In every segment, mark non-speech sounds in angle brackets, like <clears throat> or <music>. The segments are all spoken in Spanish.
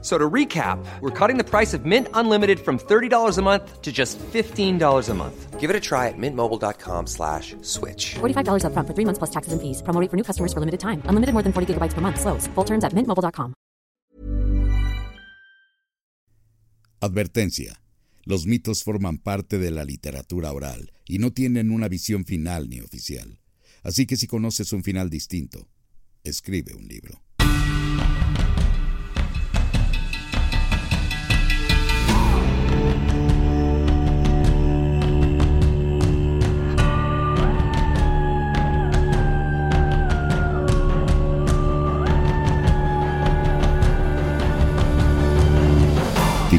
So to recap, we're cutting the price of Mint Unlimited from $30 a month to just $15 a month. Give it a try at mintmobile.com slash switch. $45 upfront for three months plus taxes and fees. Promo rate for new customers for limited time. Unlimited more than 40 gigabytes per month. Slows. Full terms at mintmobile.com. Advertencia. Los mitos forman parte de la literatura oral y no tienen una visión final ni oficial. Así que si conoces un final distinto, escribe un libro.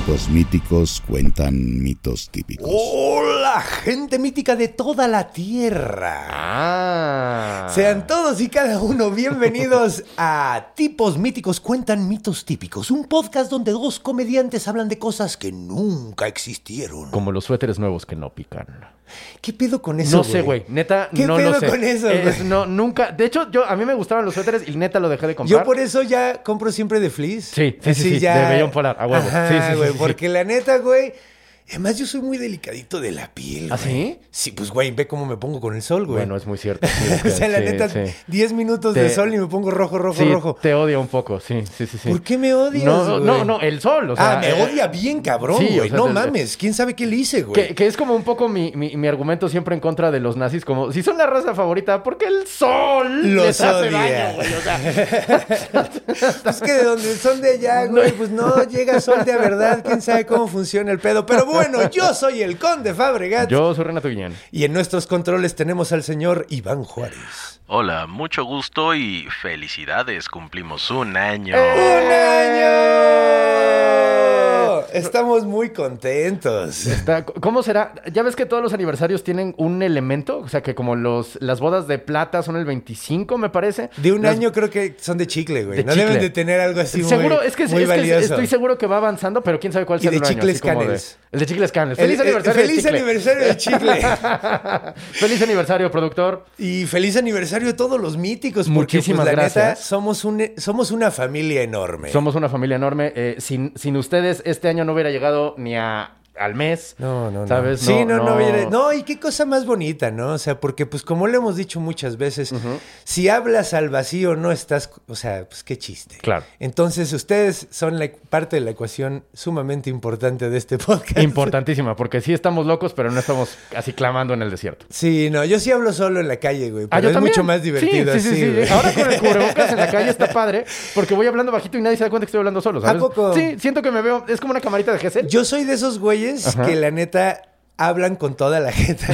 Tipos míticos cuentan mitos típicos. Hola, gente mítica de toda la tierra. Ah. Sean todos y cada uno bienvenidos <laughs> a Tipos Míticos Cuentan Mitos Típicos, un podcast donde dos comediantes hablan de cosas que nunca existieron. Como los suéteres nuevos que no pican. ¿Qué pedo con eso? no sé, güey. Neta, ¿Qué no pedo lo sé. con eso, Es- no, nunca. De hecho, yo a mí me gustaban los suéteres y neta lo dejé de comprar. Yo por eso ya compro siempre de fleece. Sí, sí, sí, sí, de vellón polar, a huevo. Ajá, Sí, sí, sí, güey, sí, sí. Porque la neta, güey. Además, yo soy muy delicadito de la piel. ¿Ah, güey. sí? Sí, pues, güey, ve cómo me pongo con el sol, güey. Bueno, es muy cierto. sí, <laughs> o sea, la neta, sí. 10 minutos Te- de sol y me pongo rojo, rojo, rojo. te odio un poco, sí, sí, sí. sí. ¿Por qué me odias, No, güey? no, no, el sol, o sea. ah, me eh, odia bien cabrón, sí, o güey. sea, no mames, ¿quién sabe qué le hice, güey? Que, que es como un poco mi, mi, mi argumento siempre en contra de los nazis, como si son la raza favorita, porque el sol Los les hace odia. daño, güey. O sea, <laughs> Es que de donde son de allá, güey, pues no llega sol de verdad. ¿Quién sabe cómo funciona el pedo? Pero bueno, <laughs> yo soy el conde Fabregat. yo soy Renato Guillén. Y en nuestros controles tenemos al señor Iván Juárez. Hola, mucho gusto y felicidades, cumplimos un año. ¡Un año! Estamos muy contentos. Está- ¿Cómo será? Ya ves que todos los aniversarios tienen un elemento, o sea que como los, las bodas de plata son el 25, me parece. De un Las- año creo que son de chicle, güey. De No chicle. deben de tener algo así muy, Seguro, es que, muy es que estoy seguro que va avanzando, pero quién sabe cuál de el año. chicles de- Canels. el de chicles canels. El- Feliz el- aniversario feliz del chicle. aniversario del chicle. <laughs> Feliz aniversario, productor. Y feliz aniversario a todos los míticos. Porque, Muchísimas pues, la neta, gracias. somos, un, somos una familia enorme. Somos una familia enorme. eh, sin, sin ustedes, este año no hubiera llegado ni a, al mes. No, no, no. ¿Sabes? Sí, no, no, viene- no, y qué cosa más bonita, ¿no? O sea, porque pues como le hemos dicho muchas veces, si hablas al vacío no estás, o sea, pues qué chiste. Claro. Entonces ustedes son la parte de la ecuación sumamente importante de este podcast. Importantísima, porque sí estamos locos, pero no estamos así clamando en el desierto. Sí, no, yo sí hablo solo en la calle, güey, pero Ah, yo es también. mucho más divertido Sí, sí, sí, así, sí. güey. Ahora con el cubrebocas en la calle está padre, <laughs> porque voy hablando bajito y nadie se da cuenta que estoy hablando solo, ¿sabes? ¿A poco? Sí, siento que me veo, es como una camarita de Gesell. Yo soy de esos güeyes Ajá. que la neta hablan con toda la gente.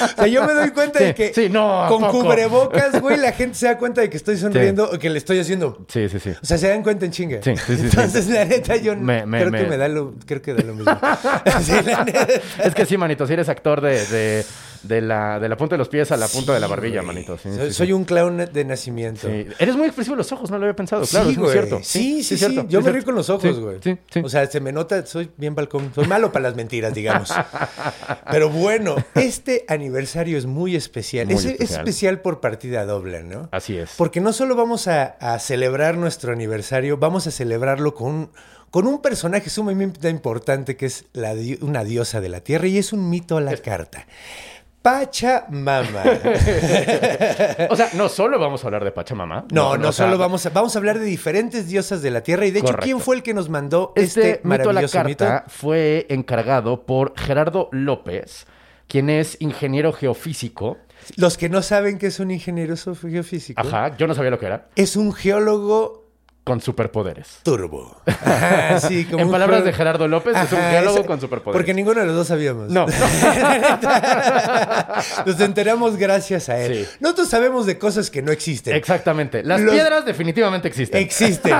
O sea, yo me doy cuenta Sí, de que sí, no, ¿a con poco? cubrebocas, güey, la gente se da cuenta de que estoy sonriendo o que le estoy haciendo. Sí, sí, sí. O sea, se dan cuenta en chinga. Sí, sí, sí. Entonces, la neta, yo Me- me- creo me- que me da lo, creo que da lo mismo. <laughs> Sí, la neta. Es que sí, manito, si eres actor de, de, de la, de la punta de los pies a la punta de la barbilla, güey. manito. Soy, un clown de nacimiento. Sí. Eres muy expresivo en los ojos, no lo había pensado. Claro, Sí, es muy cierto. Sí, sí, sí. Yo me río con los ojos, güey. Sí, sí. O sea, se me nota, soy bien balcón. Soy malo para las mentiras, digamos. <laughs> Pero bueno, este aniversario es muy especial. Muy es, es especial. por partida doble, ¿no? Así es. Porque no solo vamos a, a celebrar nuestro aniversario, vamos a celebrarlo con un, con un personaje sumamente importante que es la una diosa de la tierra y es un mito a la carta. Pachamama. <laughs> O sea, no solo vamos a hablar de Pachamama. No, no, o sea, solo vamos a, vamos a hablar de diferentes diosas de la tierra. Y de hecho, Correcto. ¿quién fue el que nos mandó Este, este, mito a la maravilloso carta mito? fue encargado por Gerardo López, quien es ingeniero geofísico. Los que no saben que es un ingeniero geofísico. Ajá, yo no sabía lo que era. Es un geólogo Con superpoderes. turbo. <laughs> Ajá, sí, como En palabras de Gerardo López, es un esa- con superpoderes. Porque ninguno de los dos sabíamos. No. <laughs> <laughs> Nos enteramos gracias a él. Sí. Nosotros sabemos de cosas que no existen. Exactamente. Las Los- piedras definitivamente existen. Existen,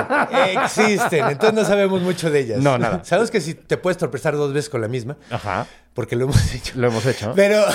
existen. Entonces no sabemos mucho de ellas. No, nada. Sabemos que si te puedes tropezar dos veces con la misma. Ajá. Porque lo hemos <laughs> hecho. Lo hemos hecho. Pero.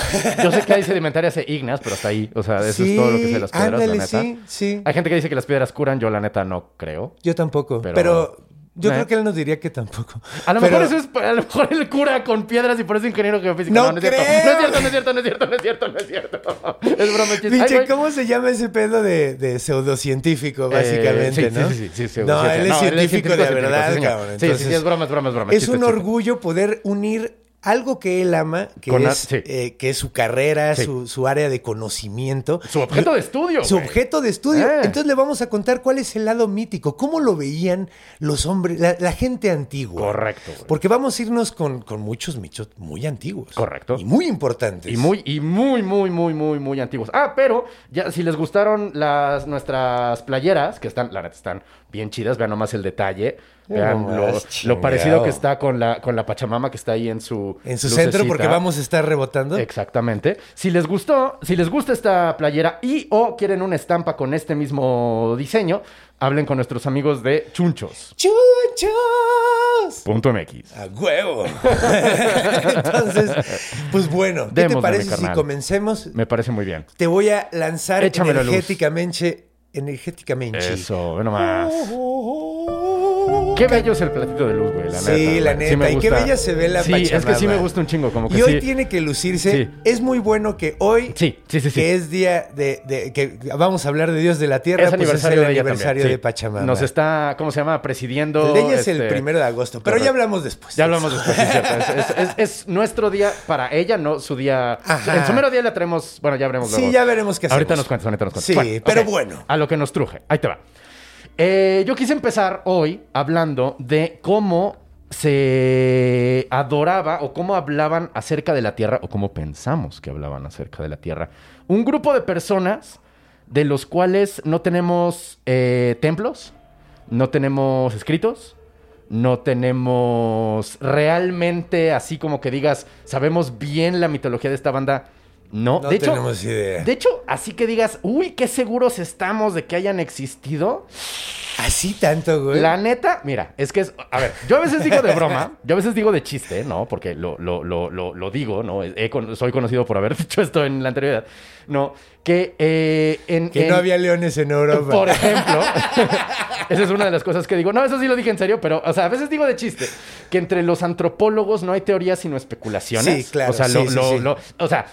Yo sé que hay sedimentarias e ígneas, pero hasta ahí. O sea, eso Sí, es todo lo que sé de las piedras, ándale, la neta. sí, sí. Hay gente que dice que las piedras curan, yo la neta no creo. Yo tampoco. Pero- Pero, yo Eh. creo que él nos diría que tampoco. A lo Pero- mejor eso es, a lo mejor él cura con piedras y por eso es ingeniero geofísico. No no, es cierto. creo. No es cierto, no es cierto, no es cierto, no es cierto, no es cierto. Es broma, Pinche. ¿cómo se llama ese pedo de, de pseudocientífico, Eh, básicamente, sí, no? sí, sí, sí, sí, no, él es científico de científico, verdad, sí, señor. cabrón. Sí, sí, es broma, es broma, es broma. Es chiste, un chiste. orgullo poder unir algo que él ama, que, Con es, sí. eh, que es su carrera, Sí. su, su área de conocimiento. Su objeto de estudio, Su güey. objeto de estudio. Eh. Entonces le vamos a contar cuál es el lado mítico, cómo lo veían los hombres, la, la gente antigua. Correcto, güey. Porque vamos a irnos con, con muchos michos muy antiguos. Correcto. Y muy importantes. Y muy, y muy, muy, muy, muy, muy antiguos. Ah, pero ya si les gustaron las nuestras playeras, que están, la neta, están bien chidas, vean nomás el detalle. Vean lo, parecido que está con la, con la Pachamama que está ahí en su. En su lucecita. centro, porque vamos a estar rebotando. Exactamente. Si les gustó, si les gusta esta playera y o quieren una estampa con este mismo diseño, hablen con nuestros amigos de Chunchos. ¡Chunchos! Punto MX. A huevo. <laughs> Entonces, pues bueno, ¿qué te Démosle, parece mi si comencemos? Me parece muy bien. Te voy a lanzar Échame la luz. Energéticamente. Eso, nomás. Qué bello es el platito de luz, güey, la neta. Sí, la neta. me y qué bella se ve la Sí, es que sí Pachamama. me gusta un chingo, como que Y hoy sí. tiene que lucirse. Sí. Es muy bueno que hoy, Sí, sí, sí, sí. que es día de, de- que vamos a hablar de Dios de la Tierra, Es pues aniversario es el de aniversario de sí. Pachamama. Nos está, ¿cómo se llama? Presidiendo. el de ella es el este, primero de agosto, pero ya hablamos después. Ya hablamos después, sí, cierto. Es, es- es- es nuestro día para ella, no su día. Ajá. En su mero día la traemos. Bueno, ya veremos Sí, luego. ya veremos qué Ahorita hacemos. nos cuentas, ahorita nos cuentas. Sí, Bueno, pero bueno. A lo que nos truje. Ahí te va. Eh, yo quise empezar hoy hablando de cómo se adoraba o cómo hablaban acerca de la Tierra o cómo pensamos que hablaban acerca de la Tierra. Un grupo de personas de los cuales no tenemos eh, templos, no tenemos escritos, no tenemos realmente así como que digas, sabemos bien la mitología de esta banda. No, No de hecho, tenemos idea. de hecho, así que digas, uy, qué seguros estamos de que hayan existido. Así tanto, güey. La neta, mira, es que es. A ver, yo a veces digo de broma, yo a veces digo de chiste, ¿no? Porque lo, lo, lo, lo, digo, ¿no? He soy conocido por haber <laughs> dicho esto en la anterioridad. No, que eh, en. Que en- no había leones en Europa. Por ejemplo, <laughs> esa es una de las cosas que digo. No, eso sí lo dije en serio, pero, o sea, a veces digo de chiste que entre los antropólogos no hay teorías sino especulaciones. Sí, claro, O sea, sí, o sea,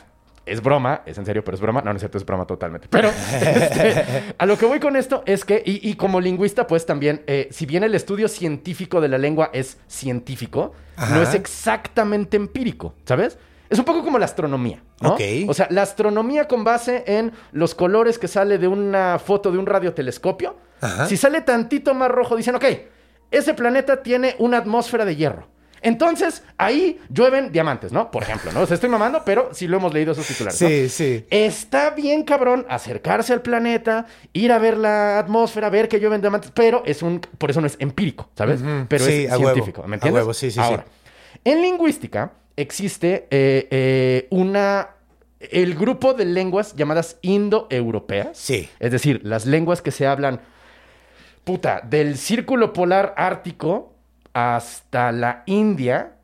es broma, es en serio, pero es broma. No, no es cierto, es broma totalmente. Pero <laughs> este, a lo que voy con esto es que, y, y como lingüista, pues también, eh, si bien el estudio científico de la lengua es científico, Ajá. no es exactamente empírico, ¿sabes? Es un poco como la astronomía, ¿no? Ok. O sea, la astronomía con base en los colores que sale de una foto de un radiotelescopio. Ajá. Si sale tantito más rojo, dicen, ok, ese planeta tiene una atmósfera de hierro. Entonces, ahí llueven diamantes, ¿no? Por ejemplo, ¿no? O sea, estoy mamando, pero sí lo hemos leído esos titulares. ¿no? Sí, sí. Está bien, cabrón, acercarse al planeta, ir a ver la atmósfera, ver que llueven diamantes, pero es un. Por eso no es empírico, ¿sabes? Pero Sí, es a huevo. científico. ¿Me A entiendes? huevo, sí, sí, sí. Ahora, en lingüística existe eh, eh, una. El grupo de lenguas llamadas indoeuropeas. Sí. Es decir, las lenguas que se hablan. Puta, del círculo polar ártico hasta la India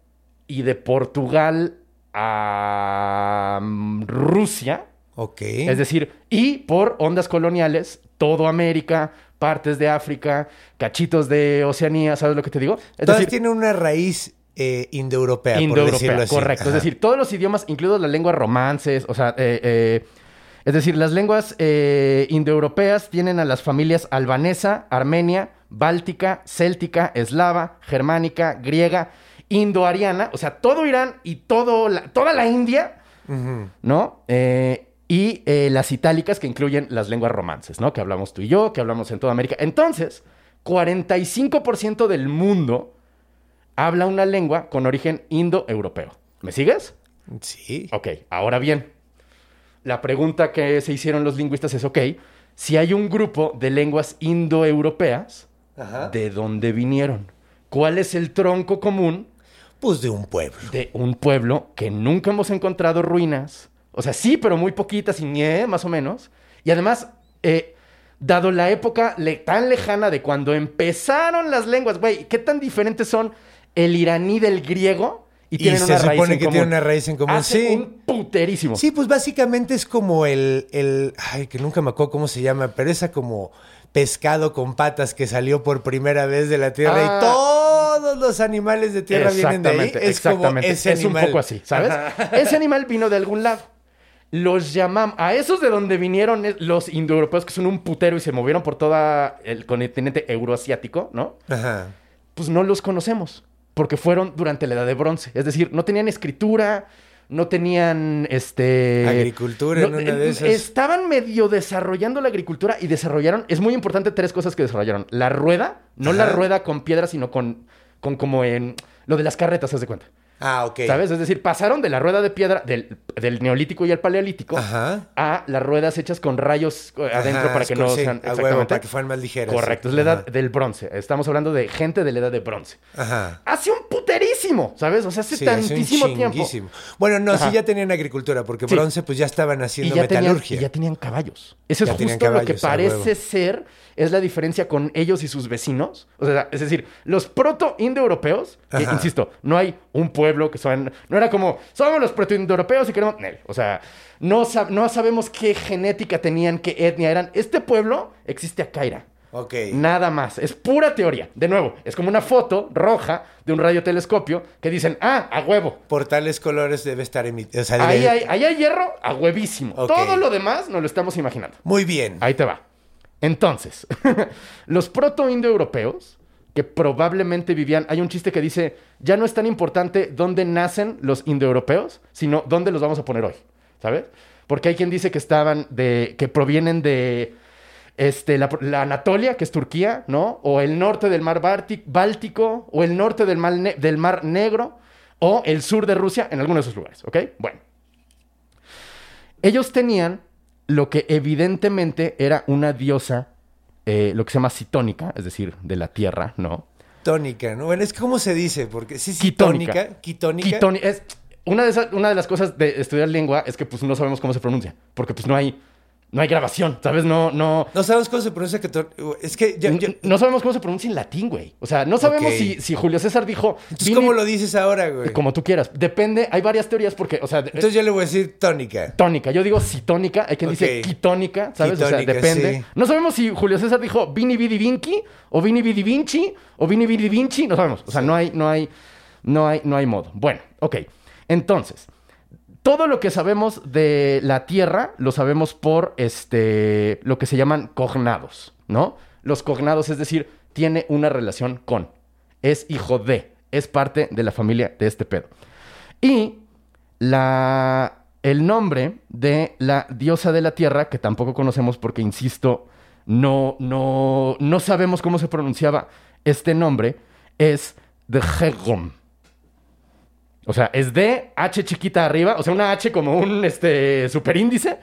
y de Portugal a mm, Rusia. Ok. Es decir, y por ondas coloniales, todo América, partes de África, cachitos de Oceanía, ¿sabes lo que te digo? Es Todas decir, tienen una raíz eh, indoeuropea, por indoeuropea, decirlo así. correcto. Ajá. Es decir, todos los idiomas, incluidos las lenguas romances, o sea, eh, eh, es decir, las lenguas eh, indoeuropeas tienen a las familias albanesa, armenia, báltica, céltica, eslava, germánica, griega, indoariana, o sea, todo Irán y todo la- toda la India, ¿no? Eh, y eh, las itálicas que incluyen las lenguas romances, ¿no? Que hablamos tú y yo, que hablamos en toda América. Entonces, 45% del mundo habla una lengua con origen indoeuropeo. ¿Me sigues? Sí. Ok, ahora bien, la pregunta que se hicieron los lingüistas es, ok, si hay un grupo de lenguas indoeuropeas, Ajá. ¿de dónde vinieron? ¿Cuál es el tronco común Pues de un pueblo. de un pueblo que nunca hemos encontrado ruinas? O sea, sí, pero muy poquitas y nie, más o menos. Y además, eh, dado la época le- tan lejana de cuando empezaron las lenguas, güey, ¿qué tan diferentes son el iraní del griego y Y tienen se una raíz supone en que común. tienen una raíz en común, Hacen sí. un puterísimo. Sí, pues básicamente es como el, el. Ay, que nunca me acuerdo cómo se llama, pero esa como pescado con patas que salió por primera vez de la tierra Ah. y todos los animales de tierra vienen de ahí. Exactamente, Es como exactamente. ese es animal. un poco así, ¿sabes? Ese animal vino de algún lado. Los llamamos, a esos de donde vinieron los indoeuropeos que son un putero y se movieron por todo el continente euroasiático, ¿no? Ajá. Pues no los conocemos, porque fueron durante la edad de bronce. Es decir, no tenían escritura, no tenían este Agricultura en una de eh, esas. Estaban medio desarrollando la agricultura y desarrollaron, es muy importante tres cosas que desarrollaron. La rueda, no la rueda con piedra, sino con, con como en lo de las carretas, haz de cuenta. Ah, ok. ¿Sabes? Es decir, pasaron de la rueda de piedra del, del neolítico y el paleolítico Ajá. a las ruedas hechas con rayos eh, adentro Ajá, para que no sí, sean huevo, exactamente. para que fueran más ligeras. Correcto, sí. es la edad Ajá. del bronce. Estamos hablando de gente de la edad de bronce. Ajá. Hace un puterísimo, ¿sabes? O sea, hace Sí, hace un tantísimo tiempo. Bueno, no, sí ya tenían agricultura, porque bronce pues ya estaban Y haciendo ya, tenían, metalurgia. y ya tenían caballos. Eso Ya es tenían justo lo que parece ser es la diferencia con ellos y sus vecinos. O sea, es decir, los proto-indoeuropeos, insisto, no hay un pueblo que son... No era como, somos los proto-indoeuropeos y queremos... O sea, no, sab- no sabemos qué genética tenían, qué etnia eran. Este pueblo existe a Caira. Ok. Nada más. Es pura teoría. De nuevo, es como una foto roja de un radiotelescopio que dicen, ah, a huevo. Por tales colores debe estar emitido. Sea, Ahí debe- hay, ahí hay hierro a huevísimo. Todo lo demás nos lo estamos imaginando. Muy bien. Ahí te va. Entonces, <laughs> los proto-indoeuropeos, que probablemente vivían. Hay un chiste que dice: ya no es tan importante dónde nacen los indoeuropeos, sino dónde los vamos a poner hoy. ¿Sabes? Porque hay quien dice que estaban de. que provienen de. Este, la, Anatolia, que es Turquía, ¿no? O el norte del mar Báltico, o el norte del mar, del mar Negro, o el sur de Rusia, en alguno de esos lugares, ¿ok? Bueno. Ellos tenían lo que evidentemente era una diosa, eh, lo que se llama citónica, es decir, de la tierra, ¿no? Tónica, ¿no? Bueno, es cómo se dice, porque sí, sí, Quitónica. tónica, quitónica. Es, una, de esas- una de las cosas de estudiar lengua es que pues no sabemos cómo se pronuncia, porque pues no hay, no hay grabación, ¿sabes? No, no, No sabemos cómo se pronuncia quitón- Es que yo, yo- n- no sabemos cómo se pronuncia en latín, güey. O sea, no sabemos si, si Julio César dijo... Entonces, "Vine- ¿cómo lo dices ahora, güey? Como tú quieras. Depende, hay varias teorías porque, o sea, Entonces yo le voy a decir tónica. tónica. Yo digo citónica, hay quien dice quitónica, ¿sabes? o sea, depende. sí. No sabemos si Julio César dijo Vini Vidi Vinci o Vini Vidi Vinci o Vini Vidi Vinci, no sabemos. O sea, no hay no hay no hay no hay modo. Bueno, ok. Entonces, todo lo que sabemos de la Tierra lo sabemos por este lo que se llaman cognados, ¿no? Los cognados, es decir, tiene una relación con, es hijo de, es parte de la familia de este pedo. Y la, el nombre de la diosa de la tierra, que tampoco conocemos porque, insisto, no, no, no sabemos cómo se pronunciaba este nombre, es de Hegum. O sea, es de H chiquita arriba, o sea, una H como un este, superíndice,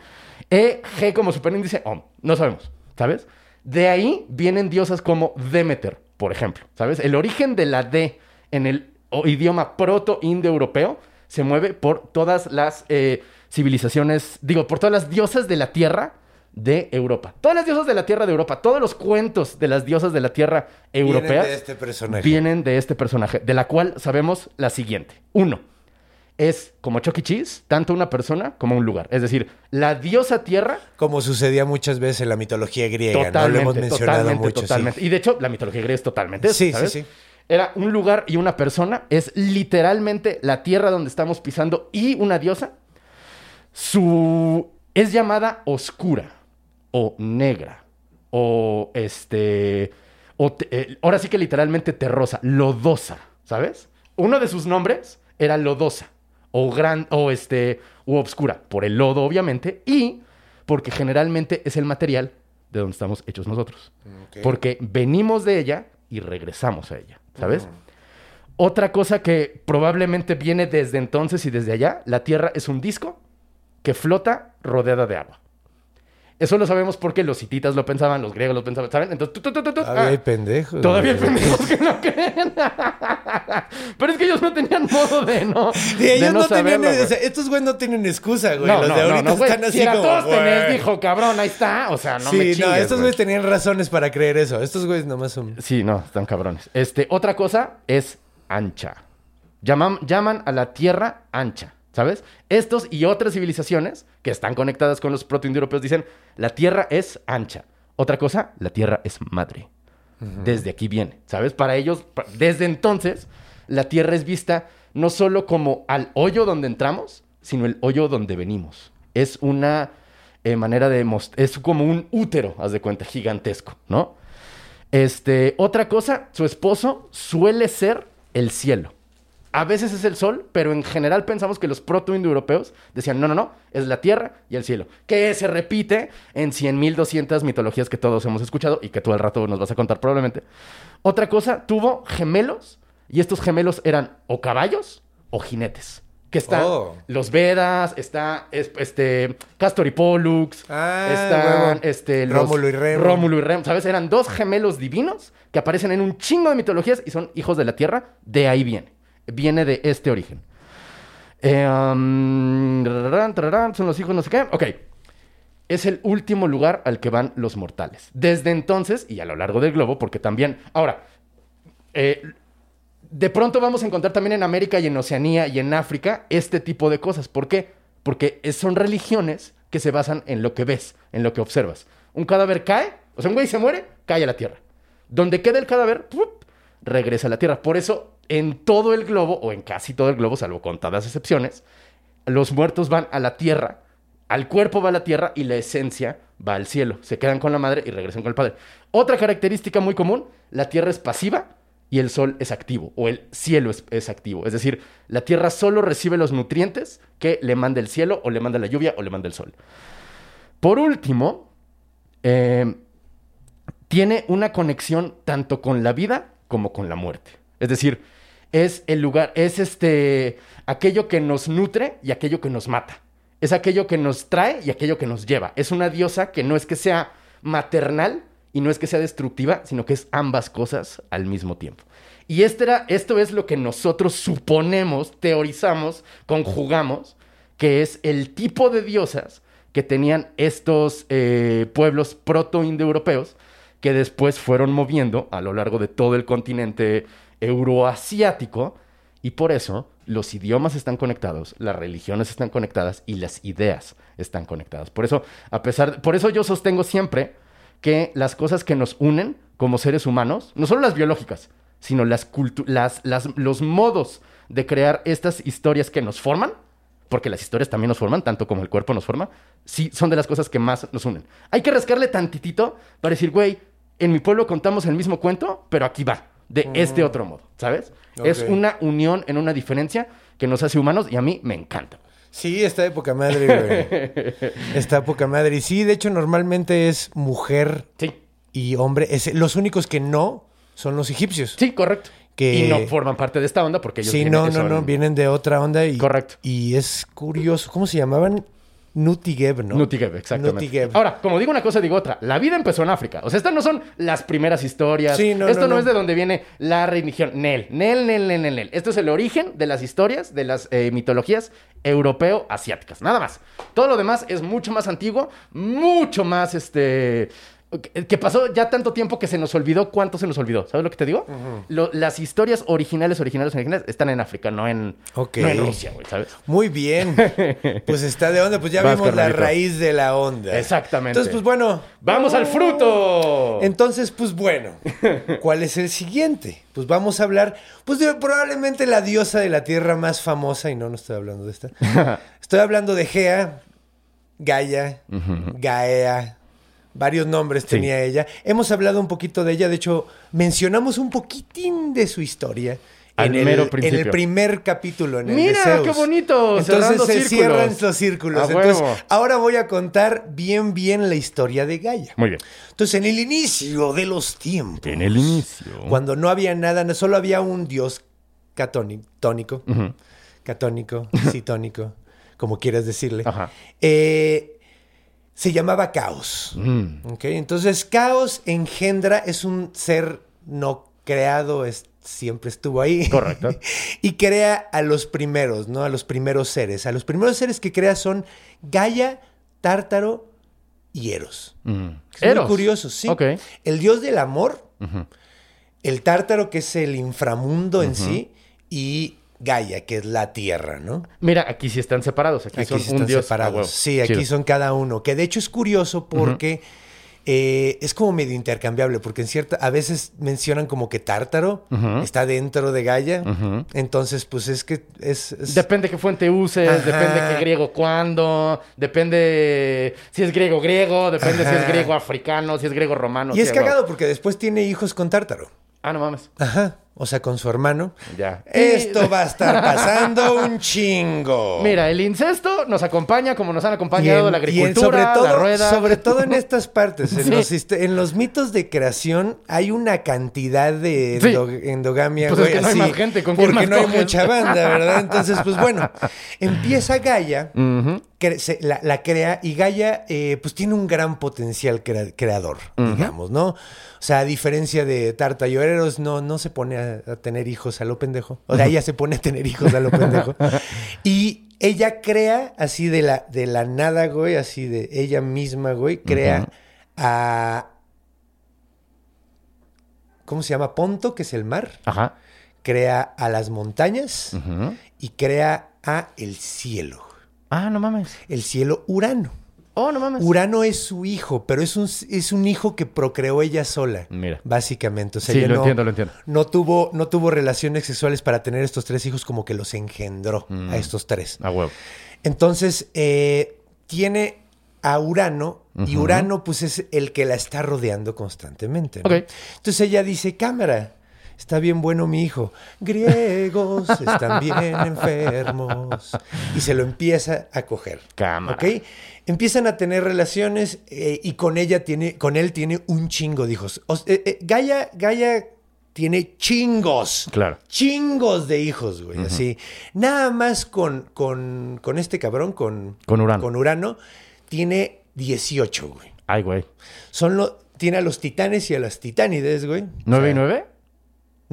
E, G como superíndice, Om. No sabemos, ¿sabes? De ahí vienen diosas como Demeter, por ejemplo, ¿sabes? El origen de la D en el idioma proto-indoeuropeo se mueve por todas las eh, civilizaciones, digo, por todas las diosas de la tierra de Europa. Todas las diosas de la tierra de Europa, todos los cuentos de las diosas de la tierra Vienen europeas de este personaje. vienen de este personaje, de la cual sabemos la siguiente. Uno, es como Chuck E. Cheese, tanto una persona como un lugar. Es decir, la diosa tierra Como sucedía muchas veces en la mitología griega, ¿no? Lo Totalmente, hemos mencionado totalmente, mucho. sí. totalmente. Y de hecho, la mitología griega es totalmente eso, Sí, sí, sí. Era un lugar y una persona, es literalmente la tierra donde estamos pisando y una diosa. Su es llamada oscura o negra o este o te- eh, ahora sí que literalmente terrosa, lodosa, ¿sabes? Uno de sus nombres era lodosa o gran o este u obscura por el lodo obviamente y porque generalmente es el material de donde estamos hechos nosotros. Porque venimos de ella y regresamos a ella, ¿sabes? Otra cosa que probablemente viene desde entonces y desde allá, la Tierra es un disco que flota rodeada de agua. Eso lo sabemos porque los hititas lo pensaban, los griegos lo pensaban, ¿saben? Entonces, tu, Todavía ah, hay pendejos. Todavía hay pendejos que no creen. <laughs> Pero es que ellos no tenían modo de no. De ellos no, tenían. saberlo, güey. o sea, estos güey no tienen excusa, güey. No, Los no, de no, ahorita no, güey. están así Si como. Eratosthenes güey. dijo, cabrón, ahí está. O sea, no sí, me no, chingues, estos güey. güeyes tenían razones para creer eso. Estos güeyes nomás son. Sí, no, están cabrones. Este, otra cosa es ancha. Llaman, llaman a la Tierra ancha, ¿sabes? Estos y otras civilizaciones que están conectadas con los protoindoeuropeos dicen, la Tierra es ancha. Otra cosa, la Tierra es madre. Desde aquí viene, ¿sabes? Para ellos, desde entonces, la Tierra es vista no solo como al hoyo donde entramos, sino el hoyo donde venimos. Es una eh, manera de mostrar, es como un útero, haz de cuenta, gigantesco, ¿no? Este, otra cosa, su esposo suele ser el cielo. A veces es el sol, pero en general pensamos que los proto-indoeuropeos decían, no, no, no, es la tierra y el cielo. Que se repite en 100.200 mitologías que todos hemos escuchado y que tú al rato nos vas a contar probablemente. Otra cosa, tuvo gemelos y estos gemelos eran o caballos o jinetes. Que están Oh. los Vedas, está es- este, Castor y Pollux, Ah, están este, los- Rómulo y Remo. Rómulo y Remo, ¿sabes? Eran dos gemelos divinos que aparecen en un chingo de mitologías y son hijos de la tierra. De ahí viene. Viene de este origen. Eh, um, son los hijos, no sé qué. Ok. Es el último lugar al que van los mortales. Desde entonces y a lo largo del globo, porque también. Ahora, eh, de pronto vamos a encontrar también en América y en Oceanía y en África este tipo de cosas. ¿Por qué? Porque son religiones que se basan en lo que ves, en lo que observas. Un cadáver cae, o sea, un güey se muere, cae a la tierra. Donde queda el cadáver, regresa a la tierra. Por eso, en todo el globo, o en casi todo el globo, salvo contadas excepciones, los muertos van a la tierra, al cuerpo va a la tierra y la esencia va al cielo. Se quedan con la madre y regresan con el padre. Otra característica muy común, la tierra es pasiva y el sol es activo, o el cielo es, activo. Es decir, la tierra solo recibe los nutrientes que le manda el cielo, o le manda la lluvia, o le manda el sol. Por último, eh, tiene una conexión tanto con la vida como con la muerte. Es decir, es el lugar, es este, aquello que nos nutre y aquello que nos mata. Es aquello que nos trae y aquello que nos lleva. Es una diosa que no es que sea maternal y no es que sea destructiva, sino que es ambas cosas al mismo tiempo. Y este era, esto es lo que nosotros suponemos, teorizamos, conjugamos, que es el tipo de diosas que tenían estos eh, pueblos proto-indoeuropeos que después fueron moviendo a lo largo de todo el continente euroasiático y por eso los idiomas están conectados, las religiones están conectadas y las ideas están conectadas. Por eso, a pesar, por eso yo sostengo siempre que las cosas que nos unen como seres humanos, no solo las biológicas, sino las, las, las- los modos de crear estas historias que nos forman, porque las historias también nos forman, tanto como el cuerpo nos forma, sí son de las cosas que más nos unen. Hay que rascarle tantitito para decir, güey, en mi pueblo contamos el mismo cuento, pero aquí va, de este otro modo, ¿sabes? Es una unión en una diferencia que nos hace humanos y a mí me encanta. Sí, está de poca madre, güey. <laughs> Está de poca madre. Y sí, de hecho, normalmente es mujer Sí, y hombre. Es- los únicos que no son los egipcios. sí, correcto. Que- Y no forman parte de esta onda porque ellos Sí, no, no, no, vienen de otra onda y... Correcto. Y es curioso, ¿cómo se llamaban? Nutigeb, ¿no? Nutigeb, exactamente. Nutigeb. Ahora, como digo una cosa, digo otra. La vida empezó en África. O sea, estas no son las primeras historias. Sí, no, Esto no, no, no. es de donde viene la religión. Nel, Nel, Nel, Nel, Nel. Esto es el origen de las historias, de las eh, mitologías europeo-asiáticas. Nada más. Todo lo demás es mucho más antiguo, mucho más, este... Que pasó ya tanto tiempo que se nos olvidó cuánto se nos olvidó. ¿Sabes lo que te digo? Lo- las historias originales, originales, originales están en África, no en, Ok. no en Rusia, güey, ¿sabes? Muy bien. <laughs> Pues está de onda. Pues ya Vas, vimos la raíz de la onda. Exactamente. Entonces, pues bueno. ¡Vamos al fruto! Entonces, pues bueno, ¿cuál es el siguiente? Pues vamos a hablar, pues de probablemente la diosa de la tierra más famosa, y no, no estoy hablando de esta. <laughs> Estoy hablando de Gea, Gaia, Gaea, varios nombres tenía ella. Hemos hablado un poquito de ella, de hecho, mencionamos un poquitín de su historia. En el, en primer capítulo, en el Mira, de Zeus. qué bonito, Entonces se círculos. cierran los círculos. Entonces, ahora voy a contar bien, bien la historia de Gaia. Muy bien. Entonces, en el inicio de los tiempos, En el inicio. cuando no había nada, no- solo había un dios catónico, tónico, <laughs> catónico, citónico, como quieras decirle, Ajá. eh, se llamaba Caos. Mm. ¿ok? Entonces, Caos engendra, es un ser no creado, es- siempre estuvo ahí. Correcto. <laughs> y crea a los primeros, ¿no? A los primeros seres. A los primeros seres que crea son Gaia, Tártaro y Eros. Mm. Es muy Eros. curioso, sí. El dios del amor, el tártaro, que es el inframundo en sí, y Gaia, que es la Tierra, ¿no? Mira, aquí sí están separados. Aquí, Aquí son sí un están dios. separados. huevo. Sí, aquí Chido. son cada uno. Que de hecho es curioso porque eh, es como medio intercambiable, porque en cierta, a veces mencionan como que Tártaro está dentro de Gaia. Entonces, pues es que es. es- Depende qué fuente uses, Ajá. depende qué griego cuándo, depende si es griego griego, depende si es griego africano, si es griego romano. y es sí, cagado porque después tiene hijos con Tártaro. Ah, no mames. Ajá. O sea, con su hermano. Ya. Esto va a estar <laughs> pasando un chingo. Mira, el incesto nos acompaña como nos han Y acompañado en- la y agricultura, sobre todo, la rueda. sobre todo en estas partes, en, <laughs> Sí. los, en los mitos de creación hay una cantidad de Sí. endo- endogamia, Pues es güey, que no hay así, más gente, ¿con porque no hay mucha banda, ¿verdad? Entonces, pues bueno, <laughs> empieza Gaia, se- la, la crea y Gaia, eh, pues tiene un gran potencial crea- creador, digamos, ¿no? O sea, a diferencia de Tarta Lloreros, no, no se pone a, a tener hijos a lo pendejo. O sea, ella se pone a tener hijos a lo pendejo. <laughs> Y ella crea así de la, de la nada, güey, así de ella misma, güey, crea a... ¿Cómo se llama? Ponto, que es el mar. Ajá. Crea a las montañas y crea a el cielo. Ah, no mames. El cielo Urano. Oh, no mames. Urano es su hijo, pero es un, es un hijo que procreó ella sola. Mira. Básicamente. O sea, Sí, ella lo no, entiendo, lo entiendo. No tuvo, no tuvo relaciones sexuales para tener estos tres hijos, como que los engendró Mm. a estos tres. A huevo. Entonces, eh, tiene a Urano, y. Urano, pues, es el que la está rodeando constantemente. ¿no? Ok. Entonces ella dice: Cámara. Está bien bueno mi hijo. Griegos están bien <laughs> enfermos. Y se lo empieza a coger. Cámara. ¿Ok? Empiezan a tener relaciones eh, y con ella tiene, con él tiene un chingo de hijos. O- eh, eh, Gaia, Gaia tiene chingos. Claro. Chingos de hijos, güey. Así. Nada más con, con, con este cabrón, con, Con Urano. con Urano, tiene 18, güey. Ay, güey. Son lo, tiene a los titanes y a las titánides, güey. O ¿Nueve y nueve?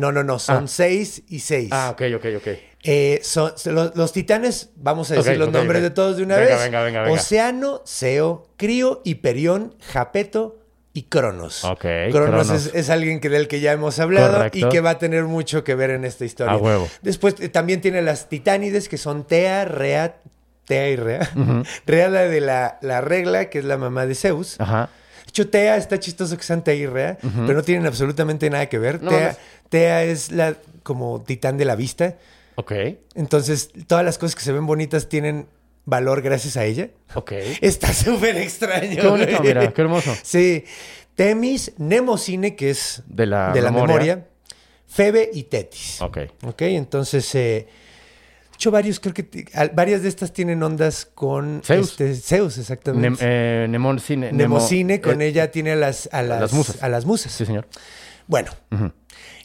No, no, no. Son Ah. 6 y 6. Ah, ok, ok, ok. Eh, son, los, los titanes, vamos a decir los nombres de todos de una Venga, vez. venga, venga, venga. Océano, Seo, Crío, Hiperión, Japeto y Cronos. Ok, Cronos, Cronos. Es, es alguien que, del que ya hemos hablado Correcto. y que va a tener mucho que ver en esta historia. A huevo. Después eh, también tiene las titánides que son Tea, Rea, Tea y Rea. <laughs> Rea la de la, la regla, que es la mamá de Zeus. Ajá. De hecho, Tea está chistoso que sean Tea y Rea, pero no tienen absolutamente nada que ver. No Tea. Tea es la como titán de la vista. Ok. Entonces, todas las cosas que se ven bonitas tienen valor gracias a ella. Ok. <laughs> Está súper extraño. Qué bonito, mira, qué hermoso. Sí. Temis, Nemocine, que es De la de la memoria. memoria. Febe y Tetis. Ok. Ok, entonces, eh, de hecho, varios, creo que varias de estas tienen ondas con Zeus. este, Zeus, exactamente. Eh, Nemocine. Nemo- Nemocine, con eh, ella tiene a las, a las, las musas. A las musas. Sí, señor. Bueno,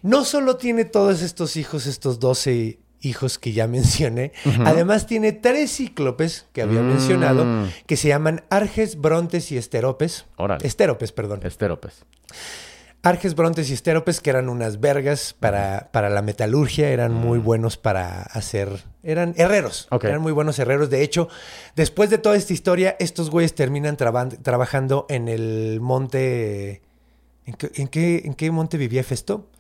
no solo tiene todos estos hijos, estos 12 hijos que ya <laughs> mencioné, además tiene tres cíclopes que había Mm. mencionado, que se llaman Arges, Brontes y Esteropes. Órale. Estéropes, perdón. Esteropes. Arges, Brontes y Estéropes, que eran unas vergas para, para la metalurgia, eran muy buenos para hacer... Eran herreros, eran muy buenos herreros. De hecho, después de toda esta historia, estos güeyes terminan trabajando en el monte... ¿En qué, en qué, en qué monte vivía Festo?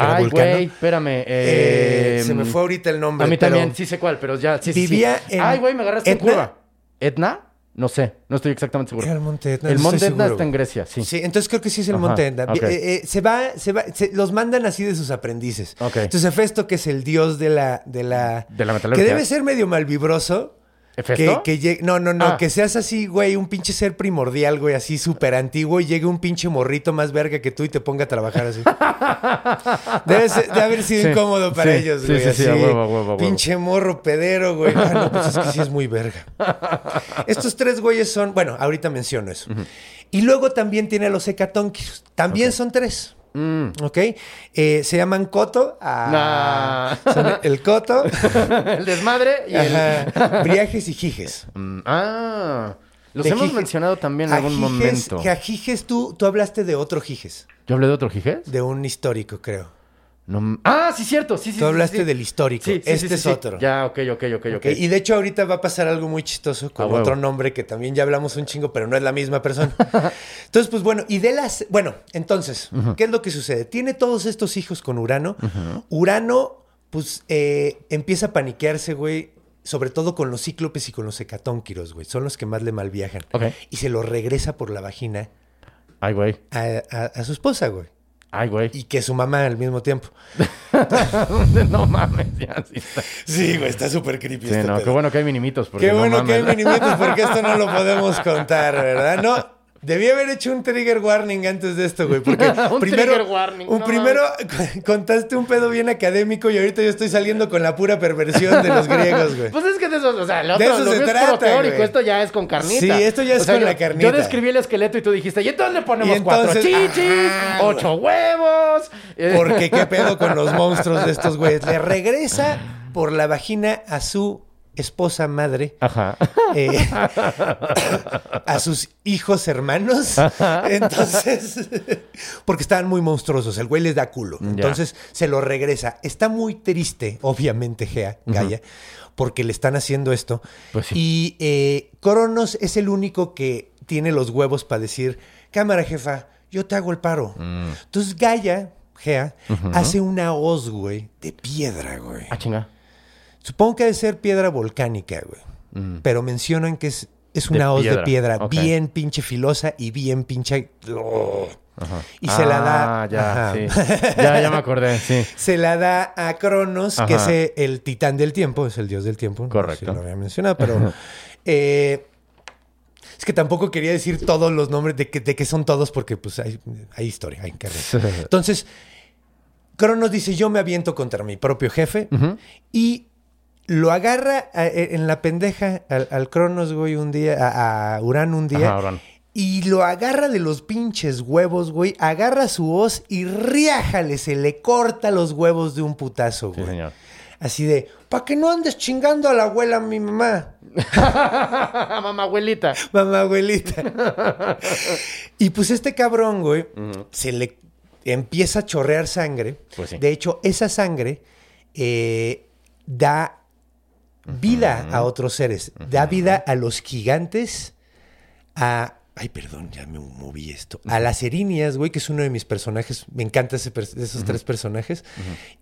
¿Era Ay, Vulcano? güey, espérame. Eh, eh, se me fue ahorita el nombre. A mí pero también, sí sé cuál, pero ya, sí, sí, sí. Vivía en Ay, güey, me agarraste Etna. en curva. ¿Etna? No sé, no estoy exactamente seguro. Era el monte Etna. El no monte Etna está en. Grecia, sí. Sí, entonces creo que sí es el Ajá, monte Etna. Eh, eh, se va, se va, se- los mandan así de sus aprendices. Ok. Entonces Hefesto, que es el dios de la, de la, De la metalurgia. que debe ser medio malvibroso. ¿Hefesto? Que, que llegue- no, no, no, Ah. que seas así, güey, un pinche ser primordial, güey, así súper antiguo y llegue un pinche morrito más verga que tú y te ponga a trabajar así. <laughs> debe, ser- debe haber sido Sí. incómodo para Sí, ellos, sí, güey. sí, sí, así, a huevo, a huevo, a huevo. Pinche morro pedero, güey. Ah, no, pues es que sí es muy verga. <laughs> Estos tres güeyes son, bueno, ahorita menciono eso. Y luego también tiene a los hecatónquiros. También son tres. Mm. ¿Ok? Eh, se llaman Coto. ah, Nah. son el Coto. <laughs> el desmadre y el... Briajes y Giges. Mm, Ah, los hemos mencionado también en algún momento. Que a Giges tú, tú hablaste de otro Giges, ¿Yo hablé de otro Giges? de un histórico, creo. No ah, sí, cierto. Sí, sí, Tú hablaste sí. del histórico. Sí, sí, este es otro. Ya, ok, ok, ok, ok. Y de hecho ahorita va a pasar algo muy chistoso con otro nombre que también ya hablamos un chingo, pero no es la misma persona. <laughs> entonces, pues bueno, y de las... Bueno, entonces, ¿qué es lo que sucede? Tiene todos estos hijos con Urano. Urano pues eh, empieza a paniquearse, güey. Sobre todo con los cíclopes y con los hecatónquiros, güey. Son los que más le malviajan. Ok. Y se lo regresa por la vagina Ay, güey. a, a- a su esposa, güey. Ay, güey. Y que su mamá al mismo tiempo. <laughs> no mames, ya sí está. Sí, güey, está súper creepy Sí, este no, pedo. qué bueno que hay minimitos. Porque Qué no bueno que hay mames. minimitos porque esto no lo <laughs> podemos contar, ¿verdad? No, debí haber hecho un trigger warning antes de esto, güey. Porque <laughs> Un primero, trigger warning, un no primero <laughs> contaste un pedo bien académico y ahorita yo estoy saliendo con la pura perversión de los griegos, güey. Pues es que de eso, o sea, lo De otro eso lo se es trata, teórico, güey. esto ya es con carnita. Sí, esto ya es O sea, con yo- la carnita. Yo describí el esqueleto y tú dijiste, ¿y entonces le ponemos cuatro chichis, Ajá, ocho huevos? <laughs> Porque qué pedo con los monstruos de estos güeyes. Le regresa por la vagina a su esposa madre. Ajá. eh, <laughs> a sus hijos hermanos. Entonces, porque estaban muy monstruosos. El güey les da culo. Entonces se lo regresa. Está muy triste, obviamente, Gea, Gaia, porque le están haciendo esto. Pues sí. Y eh, Cronos es el único que tiene los huevos para decir: Cámara, jefa, yo te hago el paro. Mm. Entonces Gaia, Gea, hace una hoz, güey, de piedra, güey. Ah, chinga. Supongo que debe ser piedra volcánica, güey. Pero mencionan que es, es una Mm. De hoz piedra, de piedra bien pinche filosa y bien pinche... Y se la da... Ah, ya, sí. <laughs> Ya, ya me acordé, sí. Se la da a Cronos, que es el titán del tiempo, es el dios del tiempo. no sé Correcto. si lo había mencionado, pero... <laughs> eh, es que tampoco quería decir todos los nombres de que, de que son todos porque pues hay, hay historia, hay que Entonces, Cronos dice, yo me aviento contra mi propio jefe y lo agarra a- e- en la pendeja al, al Cronos, güey, un día, a, a Urano un día. Ajá, Urano. Y lo agarra de los pinches huevos, güey. Agarra su hoz y riájale, se le corta los huevos de un putazo, Sí, güey. señor. Así de, ¿para que no andes chingando a la abuela, mi mamá? <laughs> Mamá abuelita. Mamá abuelita. y pues este cabrón, güey, se le empieza a chorrear sangre. Pues sí. De hecho, esa sangre eh, da vida a otros seres. Da vida a los gigantes, a... Ay, perdón, ya me moví esto. A las erinias, güey, que es uno de mis personajes. Me encanta ese per- esos tres personajes.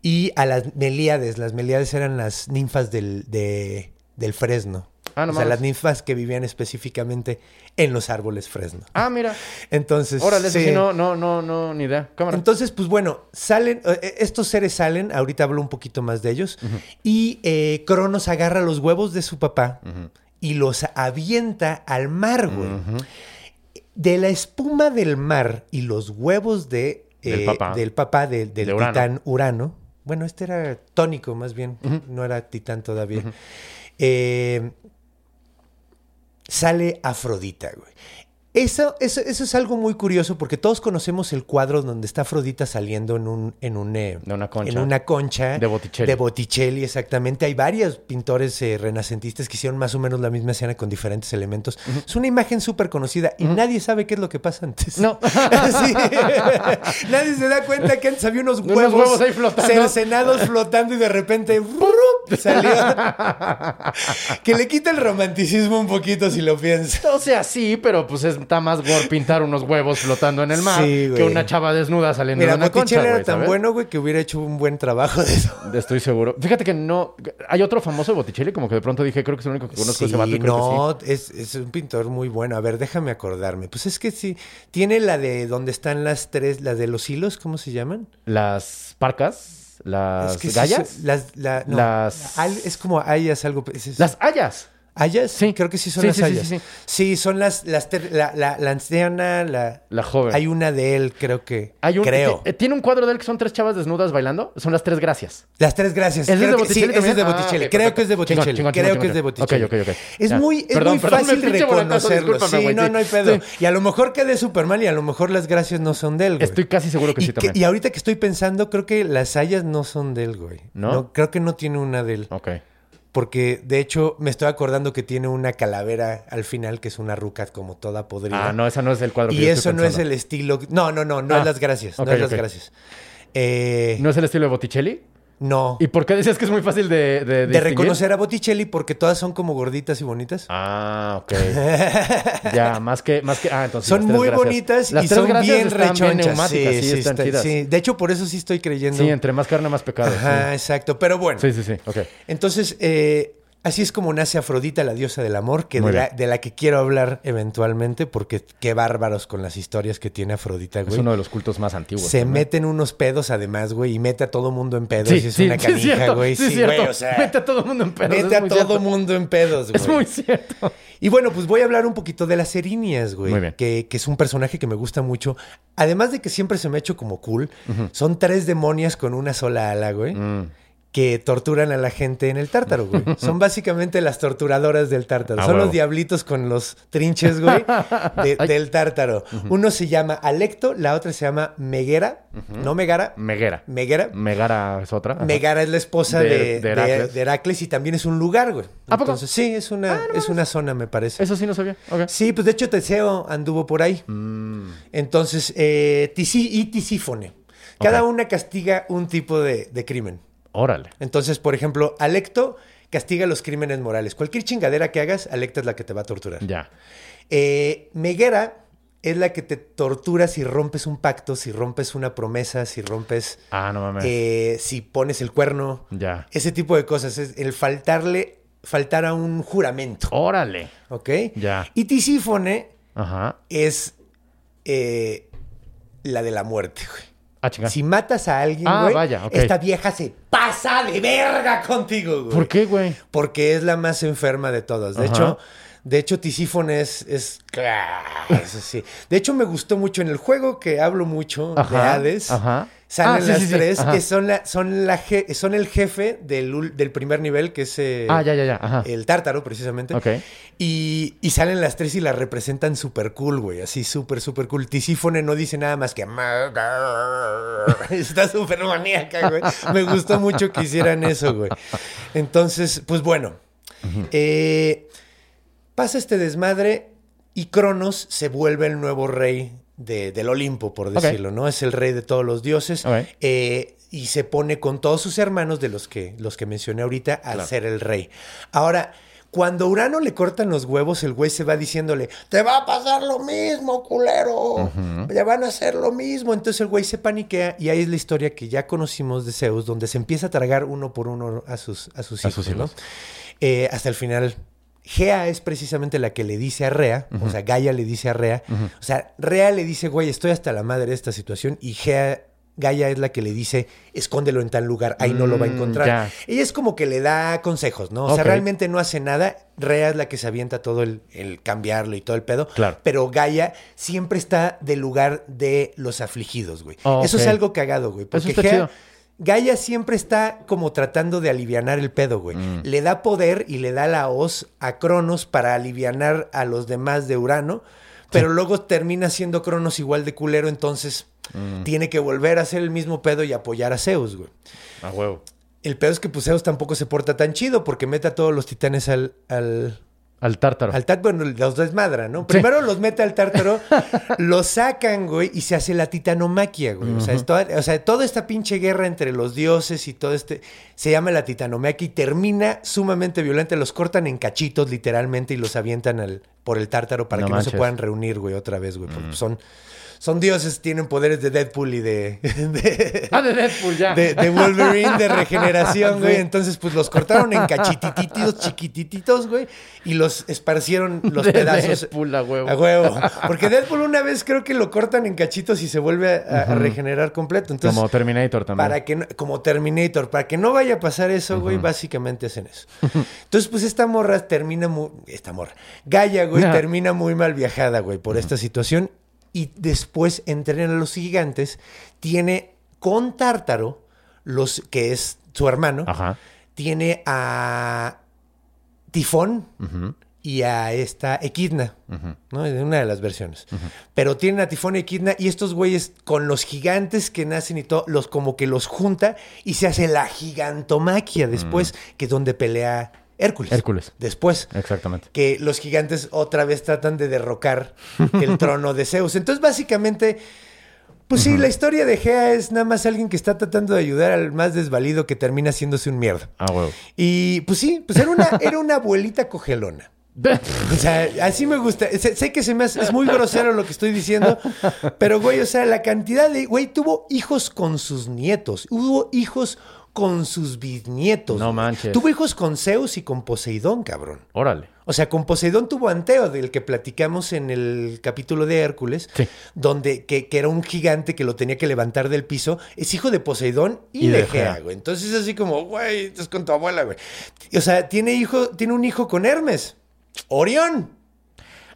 Y a las melíades. Las melíades eran las ninfas del, de- del fresno. Ah, no o sea, las ninfas que vivían específicamente en los árboles fresno. Ah, mira. Entonces, Órale, eso sí. sí, no, no, no, no, ni idea. Cámara. Entonces, pues bueno, salen, eh, estos seres salen, ahorita hablo un poquito más de ellos, y eh, Cronos agarra los huevos de su papá y los avienta al mar, güey. De la espuma del mar y los huevos de, Del eh, papá. del papá de- del De titán Urano. Bueno, este era tónico más bien, no era titán todavía. Eh, sale Afrodita, güey. Eso, eso, eso es algo muy curioso porque todos conocemos el cuadro donde está Afrodita saliendo en un, en un, eh, De una concha. en una concha De Botticelli. De Botticelli, exactamente. Hay varios pintores eh, renacentistas que hicieron más o menos la misma escena con diferentes elementos. Es una imagen súper conocida y nadie sabe qué es lo que pasa antes. No. <laughs> <laughs> Nadie se da cuenta que antes había unos Unos huevos, ahí flotando. cercenados flotando y de repente salió. <laughs> que le quita el romanticismo un poquito si lo piensas. O sea, sí, pero pues está más gore pintar unos huevos flotando en el mar Sí, que una chava desnuda saliendo Mira, de una concha, era tan bueno, güey, que hubiera hecho un buen trabajo de eso. Estoy seguro. Fíjate que no... Hay otro famoso de Botticelli, como que de pronto dije, creo que es el único que conozco ese vato y creo que sí. no, es, es un pintor muy bueno. A ver, déjame acordarme. Pues es que sí, tiene la de donde están las tres, la de los hilos, ¿cómo se llaman? Las parcas, las es que sí gallas, son- las, la- no, Las- al- es como hayas, algo. es- es- las hayas. ¿Hayas? Sí. Creo que sí son Sí, las sí, hayas. sí, son las, las ter- la, la, la anciana, la, La joven. Hay una de él, creo que. Hay un, creo. eh, Tiene un cuadro de él que son tres chavas desnudas bailando. Son las tres gracias. Las tres gracias. ¿Ese es Creo de que- Botticelli sí, ese es de? Ah, Botticelli. Creo que es de. Botticelli. Chingón, chingón, Creo chingón, que es de. Botticelli. Ok, ok, ok. Es Ya. muy, es Perdón, muy perdón, fácil <laughs> reconocerlo. Sí, no, no hay pedo. Y a lo mejor quedé súper mal y a lo mejor las gracias no son de él, güey. Estoy casi seguro que y sí también. Y ahorita que estoy pensando, creo que las hayas no son de él, güey. ¿No? creo que no tiene una de él. Ok. Porque, de hecho, me estoy acordando que tiene una calavera al final que es una ruca como toda podrida. Ah, no, esa no es el cuadro que Y yo eso estoy no es el estilo... No, no, no, no Ah, es las gracias. no es las gracias. Eh, ¿No es el estilo de Botticelli? No. ¿Y por qué decías que es muy fácil de, de, reconocer a Botticelli porque todas son como gorditas y bonitas. Ah, ok. <laughs> ya, más que, más que. Ah, entonces. son las tres muy gracias. bonitas Las y tres son gracias bien están rechonchas. neumáticas, sí, están está- chidas. sí. De hecho, por eso sí estoy creyendo. Sí, entre más carne, más pecado. Ajá, exacto. Pero bueno. Sí, sí, sí. sí. Ok. Entonces, eh, así es como nace Afrodita, la diosa del amor, que de la, de la que quiero hablar eventualmente, porque qué bárbaros con las historias que tiene Afrodita, Es güey. uno de los cultos más antiguos. Se meten unos pedos además, güey, y mete a todo mundo en pedos. Sí, y es sí, una sí, es canija, cierto. güey. Sí, es Sí, cierto. güey, o sea, Mete a todo mundo en pedos. mete es a muy todo cierto. mundo en pedos, güey. Es muy cierto. Y bueno, pues voy a hablar un poquito de las Erinias, güey. Muy bien. Que, que es un personaje que me gusta mucho. Además de que siempre se me ha hecho como cool, son tres demonias con una sola ala, güey. Mm. Que torturan a la gente en el tártaro, güey. <laughs> Son básicamente las torturadoras del tártaro. A son huevo. los diablitos con los trinches, güey, <laughs> de- del tártaro. Uno se llama Alecto, la otra se llama Meguera. No Megara, Meguera. Megara. Megara es otra. Ajá. Megara es la esposa De- de, Heracles. de Heracles y también es un lugar, güey. ¿A poco? Entonces, sí, es una, Ah, no es una zona, me parece. Eso sí no sabía. Ok. Sí, pues de hecho Teseo anduvo por ahí. Mm. Entonces, eh, Tisi y Tisífone. Cada una castiga un tipo de crimen. Órale. Entonces, por ejemplo, Alecto castiga los crímenes morales. Cualquier chingadera que hagas, Alecta es la que te va a torturar. Ya. Eh, Meguera es la que te tortura si rompes un pacto, si rompes una promesa, si rompes, Ah, no mames. eh, si pones el cuerno. Ya. Ese tipo de cosas. Es el faltarle, faltar a un juramento. Órale. ¿Ok? Ya. Y Tisífone Ajá. es eh, la de la muerte, güey. Ah, chingada. Si matas a alguien, Ah, güey, vaya, esta vieja se pasa de verga contigo, güey. ¿Por qué, güey? Porque es la más enferma de todas. De Ajá. hecho, de hecho, Tisífone es, es. Eso <laughs> sí. De hecho, me gustó mucho en el juego que hablo mucho de Hades. ajá. Salen Ah, sí, las sí, tres, que son la, son la je- son el jefe del, del primer nivel, que es eh, Ah, ya, ya, ya. Ajá. el tártaro, precisamente. Y, y salen las tres y las representan súper cool, güey. Así súper, súper cool. Tisífone no dice nada más que... <laughs> Está súper maníaca, güey. Me gustó mucho que hicieran eso, güey. Entonces, pues bueno. Eh, pasa este desmadre y Cronos se vuelve el nuevo rey de- del Olimpo, por decirlo, ¿no? Es el rey de todos los dioses. Eh, y se pone con todos sus hermanos de los que, los que mencioné ahorita a ser el rey. Ahora, cuando a Urano le cortan los huevos, el güey se va diciéndole, te va a pasar lo mismo, culero. Ya van a hacer lo mismo. Entonces el güey se paniquea y ahí es la historia que ya conocimos de Zeus, donde se empieza a tragar uno por uno a sus, a sus A hijos, ¿no? Eh, hasta el final. Gea es precisamente la que le dice a Rea, o sea, Gaia le dice a Rea, o sea, Rea le dice, güey, estoy hasta la madre de esta situación, y Gea, Gaia es la que le dice, escóndelo en tal lugar, ahí no lo va a Mm, encontrar. ya. Ella es como que le da consejos, ¿no? O sea, realmente no hace nada, Rea es la que se avienta todo el, el cambiarlo y todo el pedo, Claro. pero Gaia siempre está del lugar de los afligidos, güey. Oh, Eso es algo cagado, güey, porque está Gea... chido. Gaia siempre está como tratando de alivianar el pedo, güey. Mm. Le da poder y le da la hoz a Cronos para alivianar a los demás de Urano, pero luego termina siendo Cronos igual de culero, entonces Mm. tiene que volver a hacer el mismo pedo y apoyar a Zeus, güey. A huevo. El pedo es que pues, Zeus tampoco se porta tan chido porque mete a todos los titanes al... al Al tártaro. al tártaro, bueno, los desmadra, ¿no? Primero los mete al tártaro, <laughs> los sacan, güey, y se hace la titanomaquia, güey. O sea, es toda, o sea, toda esta pinche guerra entre los dioses y todo este, se llama la titanomaquia y termina sumamente violenta. Los cortan en cachitos, literalmente, y los avientan al, por el tártaro para No que no se puedan reunir, güey, otra vez, güey. Porque son, son dioses, tienen poderes de Deadpool y de... <laughs> de- Ah, de Deadpool, ya. de, de Wolverine de regeneración, <laughs> güey. Sí. Entonces, pues los cortaron en cachitititos, chiquitititos, güey, y los esparcieron los De pedazos. Deadpool, a huevo. A huevo. Porque Deadpool una vez creo que lo cortan en cachitos y se vuelve a, a regenerar completo. Entonces, Como Terminator también. para que no- como Terminator, para que no vaya a pasar eso, güey, básicamente hacen eso. Entonces, pues esta morra termina muy. Esta morra. Gaia, güey, termina muy mal viajada, güey, por esta situación. Y después entrena a los gigantes. Tiene con Tártaro, los, que es su hermano, Ajá. tiene a Tifón y a esta Equidna, ¿no? En una de las versiones. Pero tienen a Tifón y Equidna y estos güeyes con los gigantes que nacen y todo, los como que los junta y se hace la gigantomaquia después, que es donde pelea Hércules. Hércules. Después. Exactamente. Que los gigantes otra vez tratan de derrocar el <laughs> trono de Zeus. Entonces, básicamente, Pues sí, la historia de Gea es nada más alguien que está tratando de ayudar al más desvalido que termina haciéndose un mierda. Ah, huevo. Y pues sí, pues era una, <laughs> era una abuelita cogelona. <laughs> O sea, así me gusta. Sé, sé que se me hace, es muy grosero lo que estoy diciendo, pero güey, o sea, la cantidad de, güey, tuvo hijos con sus nietos, hubo hijos con sus bisnietos. No manches. Tuvo hijos con Zeus y con Poseidón, cabrón. Órale. O sea, con Poseidón tuvo Anteo, del que platicamos en el capítulo de Hércules, Sí. donde que, que era un gigante que lo tenía que levantar del piso. Es hijo de Poseidón y, Y de Gea, güey. Entonces es así como, güey, estás con tu abuela, güey. O sea, tiene hijo, tiene un hijo con Hermes, Orión.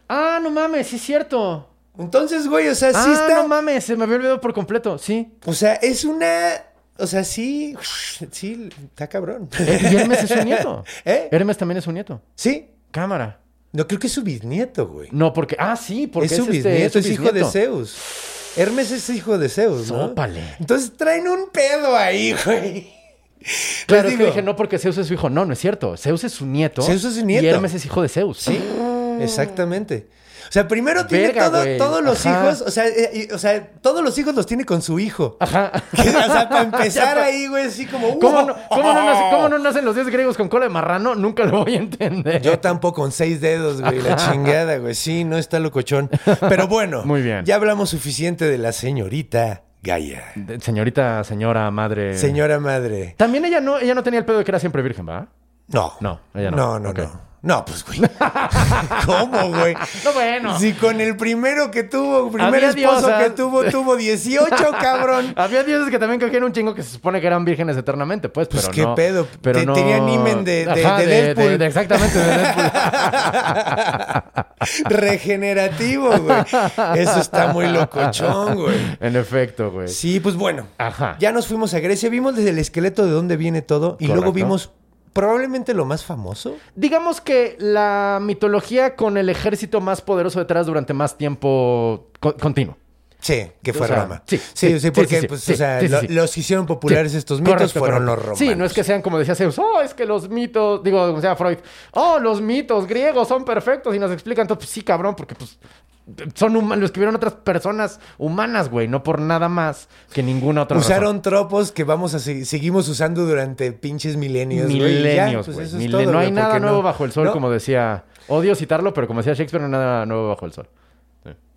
Ah, no mames, sí es cierto. Entonces, güey, o sea, sí ah, está. no mames, se me había olvidado por completo. Sí. o sea, es una. O sea, sí. <laughs> Sí, está cabrón. Eh, y Hermes es su <laughs> nieto. ¿Eh? Hermes también es su nieto. Sí. Cámara. No, creo que es su bisnieto, güey. No, porque. Ah, sí, porque es su este, bisnieto, es, su hijo de. Zeus. Hermes es hijo de Zeus, ¿no? Sópale. Entonces traen un pedo ahí, <laughs> güey. Claro, es que digo, dije, no porque Zeus es su hijo. No, no es cierto. Zeus es su nieto. Zeus es su nieto. Y Hermes es hijo de Zeus. Sí, exactamente. O sea, primero tiene Verga, todo- güey. todos los Ajá. hijos, o sea, eh, y- o sea, todos los hijos los tiene con su hijo. Ajá. <laughs> Que, o sea, para <laughs> empezar ahí, güey, así como... ¿Cómo no, cómo, no nace- cómo no nacen los dioses griegos con cola de marrano? Nunca lo voy a entender. Yo tampoco con seis dedos, güey, la chingada, güey. Sí, no está locochón. Pero bueno, <laughs> Muy bien. ya hablamos suficiente de la señorita Gaia. De- Señorita, señora, madre. Señora madre. También ella no, ella no tenía el pedo de que era siempre virgen, ¿va? No. No, ella no. No, no, Ok. no. No, pues, güey. <laughs> ¿Cómo, güey? No, bueno. Si con el primero que tuvo, primer Había esposo diosas. que tuvo, tuvo 18, <laughs> cabrón. Había dioses que también cogían un chingo que se supone que eran vírgenes eternamente, pues, Pues, ¿qué no. pedo? Pero Te- no... tenían himen de- de- Ajá, de Deadpool. de- exactamente, de Deadpool. <laughs> Regenerativo, güey. Eso está muy locochón, güey. en efecto, güey. Sí, pues bueno. Ajá. Ya nos fuimos a Grecia, vimos desde el esqueleto de dónde viene todo y Correcto. luego vimos probablemente lo más famoso. Digamos que la mitología con el ejército más poderoso detrás durante más tiempo co- continuo. Sí, que fue O sea, Roma. sí, sí, sí, porque sí, pues, sí, o sea, sí, lo- los que hicieron populares estos mitos correcto, fueron correcto. los romanos. Sí, no es que sean como decía Zeus, oh, es que los mitos, digo, como decía Freud, oh, los mitos griegos son perfectos y nos explican todo. Pues sí, cabrón, porque pues son humanos, lo escribieron otras personas humanas, güey, no por nada más que ninguna otra Usaron tropos que vamos a se- seguimos usando durante pinches milenios. güey, Milenios, pues güey. eso es Mile- todo, no hay nada nuevo no- bajo el sol, ¿no? como decía. Odio citarlo, pero como decía Shakespeare, no hay nada nuevo bajo el sol.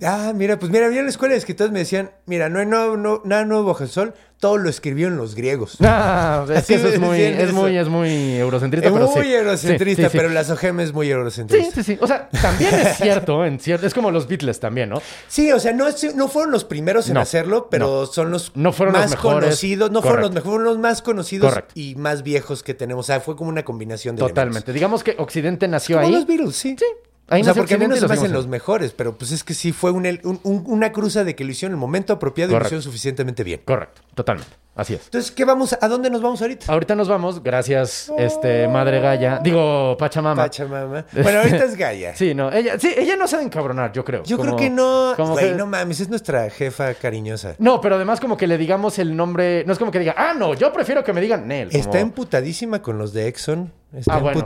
Ah, mira, pues mira, había en la escuela de escritores me decían, mira, no hay nuevo- no- nada nuevo bajo el sol, todo lo escribieron los griegos. Ah, es <laughs> Así que eso es muy, es eso. muy, es muy eurocentrista, Es pero muy sí. eurocentrista, Sí, sí, sí. pero la Sogem es muy Sí, eurocentrista. sí, sí. O sea, también es cierto, en cierto. Es como los Beatles también, ¿no? Sí, o sea, no, es- no fueron los primeros en No, hacerlo, pero no. son los No fueron los más mejores. conocidos. No fueron los mejores, fueron los más conocidos Correcto. y más viejos que tenemos. O sea, fue como una combinación de Totalmente. Digamos que Occidente nació elementos. Como ahí. los Beatles, sí. Sí. Ahí o sea, porque a mí no se me hacen los mejores, pero pues es que sí fue un- un- un- una cruza de que lo hicieron en el momento apropiado y lo hicieron suficientemente bien. Correcto, totalmente. Así es. Entonces, ¿qué vamos? ¿A dónde nos vamos ahorita? Ahorita nos vamos, gracias, este, Madre Gaya. Digo, Pachamama. Pachamama. Bueno, ahorita es Gaia. <laughs> Sí, no, ella, sí, ella no se debe encabronar, yo creo. Yo Como- creo que no. Güey, no mames, es nuestra jefa cariñosa. No, pero además como que le digamos el nombre, no es como que diga, ah, no, yo prefiero que me digan Nel. como- Está emputadísima con los de Exxon. Está Ah, bueno,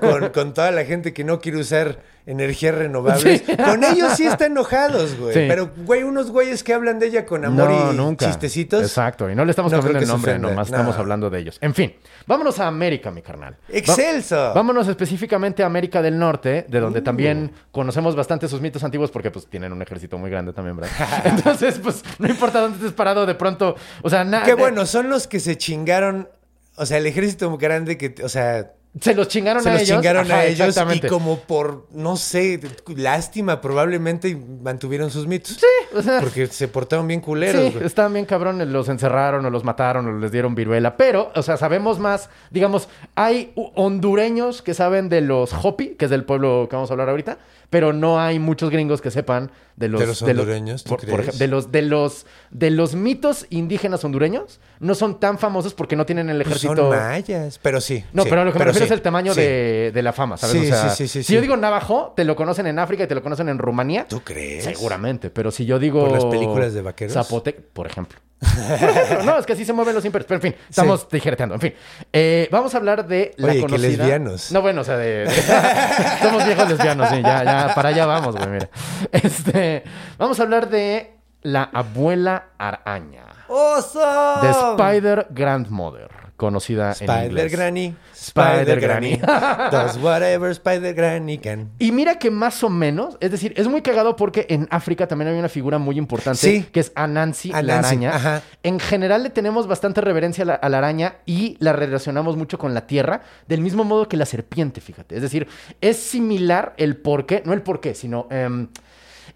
con, con toda la gente que no quiere usar energías renovables. Sí. Con ellos sí está enojados, güey. Sí. Pero, güey, unos güeyes que hablan de ella con amor no, y nunca. chistecitos. Exacto, y no le estamos No cambiando el nombre, nomás No. estamos hablando de ellos. En fin, vámonos a América, mi carnal. ¡Excelso! Vámonos específicamente a América del Norte, de Uh. donde también conocemos bastante sus mitos antiguos porque pues tienen un ejército muy grande también, ¿verdad? <laughs> Entonces, pues no importa dónde estés parado, de pronto, o sea, nada. Qué bueno, son los que se chingaron. O sea, el ejército grande que, o sea, Se los chingaron se a los ellos. chingaron Ajá, a ellos y como por, no sé, lástima probablemente y mantuvieron sus mitos. Sí, o sea, Porque se portaron bien culeros, Sí, estaban bien cabrones, los encerraron o los mataron o les dieron viruela. Pero, o sea, sabemos más, digamos, hay hondureños que saben de los Hopi, que es del pueblo que vamos a hablar ahorita, pero no hay muchos gringos que sepan de los... ¿De los hondureños, tú por- por crees? de los, de los, de los mitos indígenas hondureños, no son tan famosos porque no tienen el Pues ejército... son mayas, pero sí. No, sí, pero lo que me refiero sí, es el tamaño sí. de, de la fama, ¿sabes? Sí, o sea, sí, sí, sí, si yo digo Navajo, te lo conocen en África y te lo conocen en Rumanía. ¿Tú crees? Seguramente, pero si yo digo... ¿Por las películas de vaqueros? Zapotec, por ejemplo. Ejemplo, <laughs> no, es que así se mueven los imperios. Pero en fin, estamos tijereteando. En fin, Eh, vamos a hablar de la Oye, que conocida... lesbianos. No, bueno, o sea, de... de- <laughs> Somos viejos lesbianos, sí. Ya, ya, para allá vamos, güey, mira. Este, vamos a hablar de la abuela araña. ¡Oso! The Spider Grandmother, conocida en Spider inglés. Granny. Spider Granny. <laughs> Does whatever Spider Granny can. Y mira que más o menos, es decir, es muy cagado porque en África también hay una figura muy importante Sí. que es Anansi, la araña. ajá. En general le tenemos bastante reverencia a la, a la araña y la relacionamos mucho con la tierra, del mismo modo que la serpiente, fíjate. Es decir, es similar el porqué, no el porqué, sino... em,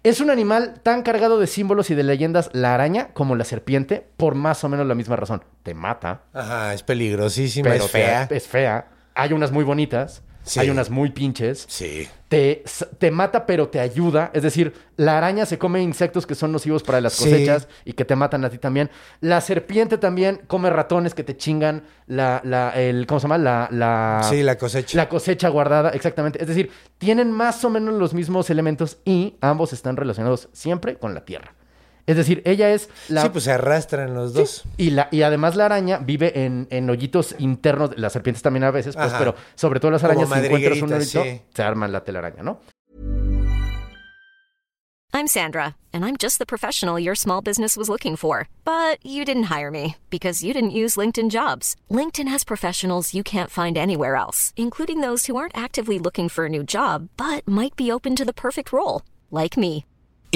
es un animal tan cargado de símbolos y de leyendas, la araña, como la serpiente, por más o menos la misma razón. Te mata, Ajá, es peligrosísima, pero es fea. es fea. Hay unas muy bonitas, Sí. hay unas muy pinches Sí. te, te mata pero te ayuda. Es decir, la araña se come insectos que son nocivos para las Sí. cosechas y que te matan a ti también. La serpiente también come ratones que te chingan la, la, el, ¿cómo se llama? La, la, Sí, la cosecha. la cosecha guardada, exactamente. Es decir, tienen más o menos los mismos elementos y ambos están relacionados siempre con la tierra. Es decir, ella es la... Sí, pues se arrastran los dos. Y, la, y además la araña vive en, en hoyitos internos, las serpientes también a veces, pues, Ajá. pero sobre todo las Como arañas, si encuentras un hoyito, sí. se arma la telaraña, ¿no? I'm Sandra, and I'm just the professional your small business was looking for. But you didn't hire me because you didn't use LinkedIn jobs. LinkedIn has professionals you can't find anywhere else, including those who aren't actively looking for a new job but might be open to the perfect role, like me.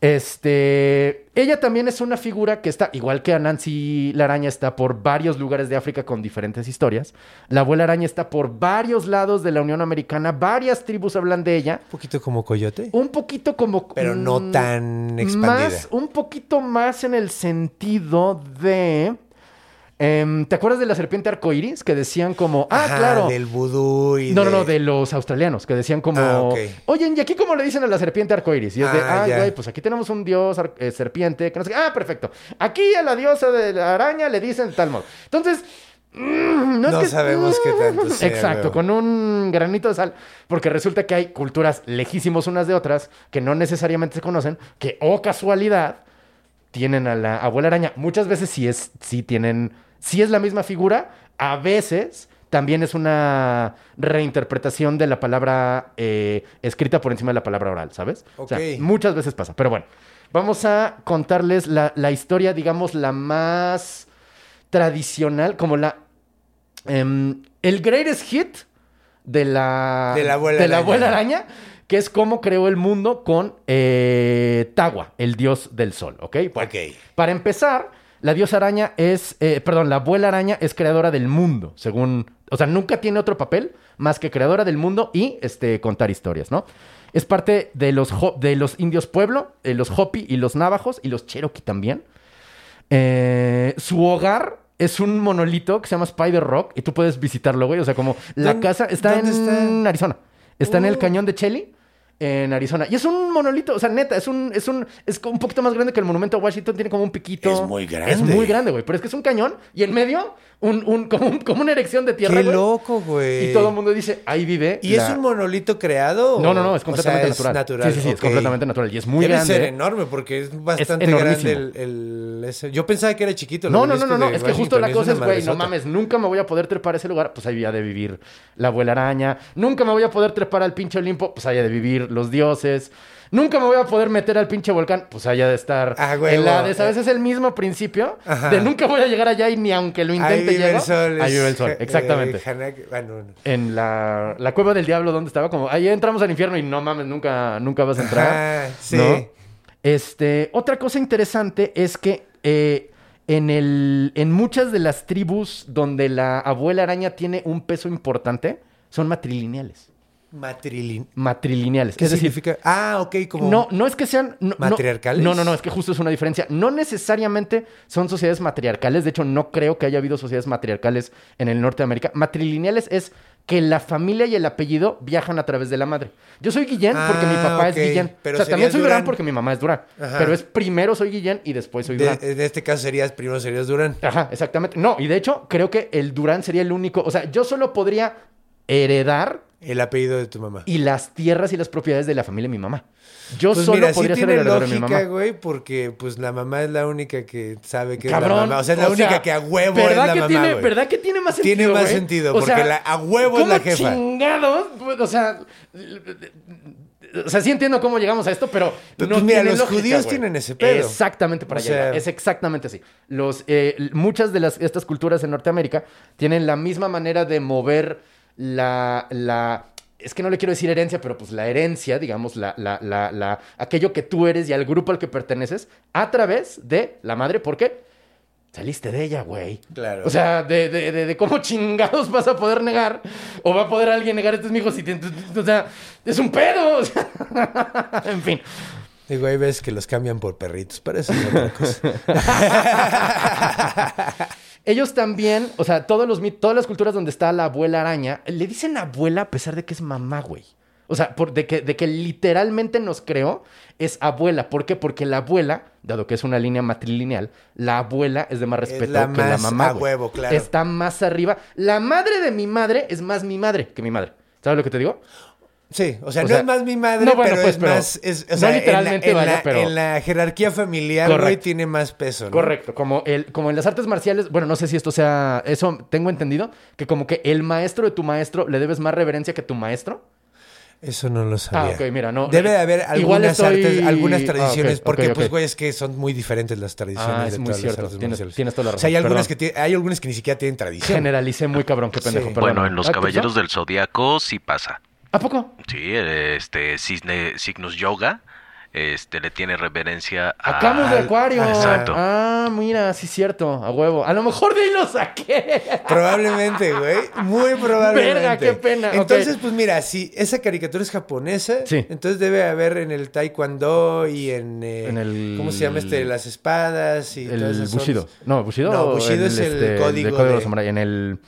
Este, ella también es una figura que está, igual que a Nancy la araña, está por varios lugares de África con diferentes historias. La abuela araña está por varios lados de la Unión Americana, varias tribus hablan de ella. Un poquito como coyote. Un poquito como... Pero no mm, tan expandida. Más, un poquito más en el sentido de... em, ¿Te acuerdas de la serpiente arcoíris? Que decían como... Ah, Ajá, claro. Del vudú y No, de... no, no, de los australianos, que decían como, Ah, ok. oye, ¿y aquí cómo le dicen a la serpiente arcoíris? Y es de, Ah, güey, pues aquí tenemos un dios eh, serpiente, que no sé. Ah, perfecto. Aquí a la diosa de la araña le dicen de tal modo. Entonces, mm, no, No es que- sabemos qué tanto sea, Exacto, con un granito de sal, porque resulta que hay culturas lejísimos unas de otras que no necesariamente se conocen, que, oh casualidad, tienen a la abuela araña. Muchas veces sí es, sí tienen, sí es la misma figura. A veces también es una reinterpretación de la palabra eh, escrita por encima de la palabra oral, ¿sabes? O sea, Ok. muchas veces pasa. Pero bueno, vamos a contarles la, la historia, digamos, la más tradicional, como la... em, el greatest hit de la... De la abuela de la araña. abuela araña, que es cómo creó el mundo con eh, Tawa, el dios del sol, ¿ok? Ok. Para empezar, la diosa araña es, eh, perdón, la abuela araña es creadora del mundo, según, o sea, nunca tiene otro papel más que creadora del mundo y este, contar historias, ¿no? Es parte de los, de los indios pueblo, eh, los Hopi y los Navajos y los Cherokee también. Eh, su hogar es un monolito que se llama Spider Rock y tú puedes visitarlo, güey. O sea, como la ¿Dónde- casa está en está? Arizona. Está en el Uh. cañón de Chelly, en Arizona. Y es un monolito, o sea, neta, es un, es un, es un poquito más grande que el monumento a Washington. Tiene como un piquito. Es muy grande. Es muy grande, güey. Pero es que es un cañón y en medio, un, un, como, un- como una erección de tierra. Qué güey. loco, güey. Y todo el mundo dice, ahí vive. ¿Y la- es un monolito creado? No, no, no, es O completamente sea, natural. Sí, sí, sí, es completamente natural. Y es muy Debe grande. ser enorme porque es bastante grande el, el- ese- Yo pensaba que era chiquito. No, no, no, no, no. Es que justo la cosa es, güey, no mames, nunca me voy a poder trepar a ese lugar, pues ahí había de vivir la abuela araña. Nunca me voy a poder trepar al pinche Olimpo, pues ahí ha de vivir los dioses. Nunca me voy a poder meter al pinche volcán, pues allá de estar Ah, güey, la de, ¿sabes? Es el mismo principio Ajá. de nunca voy a llegar allá y ni aunque lo Ahí intente vive llego. el sol. Ahí vive el sol, exactamente. eh, Hanaki- bueno, no. En la, la cueva del diablo, donde estaba? Como, ahí entramos al infierno y no mames, nunca, nunca vas a entrar. Ajá, sí. ¿no? Este, otra cosa interesante es que eh, en, el, en muchas de las tribus donde la abuela araña tiene un peso importante, son matrilineales. Matrilin. Matrilineales. ¿Qué es decir, significa? Ah, ok, como... no, no es que sean... no- ¿Matriarcales? No, no, no, es que justo es una diferencia. No necesariamente son sociedades matriarcales. De hecho, no creo que haya habido sociedades matriarcales en el norte de América. Matrilineales es que la familia y el apellido viajan a través de la madre. Yo soy Guillén porque mi Ah, papá es Guillén. Pero o sea, también soy Durán. Durán. porque mi mamá es Durán. Ajá. Pero es primero soy Guillén y después soy De- Durán. en este caso serías, primero serías Durán. Ajá, exactamente. No, y de hecho, creo que el Durán sería el único. O sea, yo solo podría heredar El apellido de tu mamá. y las tierras y las propiedades de la familia de mi mamá. Yo Pues solo mira, sí podría ser tiene de mi lógica, mamá. güey, porque pues la mamá es la única que sabe que es la mamá. O sea, es la única sea, que a huevo es ¿verdad la que mamá, tiene. ¿Verdad que tiene más sentido, Tiene más sentido, O porque sea, la- a huevo es ¿cómo la jefa. chingados? O sea, o sea, sí entiendo cómo llegamos a esto, pero Pero, no pues, mira, los lógica, judíos tienen ese pedo. Exactamente para O allá. sea- Es exactamente así. Los, eh, muchas de las, estas culturas en Norteamérica tienen la misma manera de mover la, la es que no le quiero decir herencia, pero pues la herencia, digamos, la, la, la, la, aquello que tú eres y al grupo al que perteneces, a través de la madre, ¿por qué? Saliste de ella, güey. Claro. O sea, de, de, de, de cómo chingados vas a poder negar, o va a poder alguien negar, este es mi hijo, si te- o sea, es un pedo. <laughs> o sea, en fin. Digo, ahí ves que los cambian por perritos, pero eso es otra cosa. <laughs> Ellos también, o sea, todos los, todas las culturas donde está la abuela araña, le dicen abuela a pesar de que es mamá, güey. O sea, por, de, que, de que literalmente nos creó, es abuela. ¿Por qué? Porque la abuela, dado que es una línea matrilineal, la abuela es de más Es respeto la que la mamá. a güey. huevo, claro. Está más arriba. La madre de mi madre es más mi madre que mi madre. ¿Sabes lo que te digo? Sí, o sea, O no sea, es más mi madre, no, bueno, pero pues, es pero- más. Es, o no sea, en la- literalmente, en la, vaya, pero- en la jerarquía familiar, güey, tiene más peso, ¿no? Correcto, como, el, como en las artes marciales, bueno, no sé si esto sea, eso tengo entendido, que como que el maestro de tu maestro le debes más reverencia que tu maestro. Eso no lo sabía. Ah, ok, mira, no. Debe de haber Igual algunas estoy- artes, algunas Ah, tradiciones, porque, pues, güey, es que son muy diferentes las tradiciones Ah, de es muy todas cierto. las artes Tienes- tienes toda la O sea, hay algunas, que perdón. hay algunas que ni siquiera tienen tradición. Generalicé muy cabrón, qué pendejo, Sí. perdón. Bueno, en los Ah, ¿qué Caballeros del Zodíaco sí pasa. ¿A poco? Sí, este cisne, Cygnus Yoga, este le tiene reverencia a... A Camus de Acuario. Exacto. Ah, mira, sí es cierto, a huevo. A lo mejor de ahí lo saqué. Probablemente, güey. Muy probablemente. Verga, qué pena. Entonces, pues mira, si esa caricatura es japonesa, Sí. entonces debe haber en el taekwondo y en, eh, En el- ¿cómo se llama este? Las espadas y todas El esas Bushido. ondas. No, Bushido. No, Bushido es el código de... de- samurai. En el.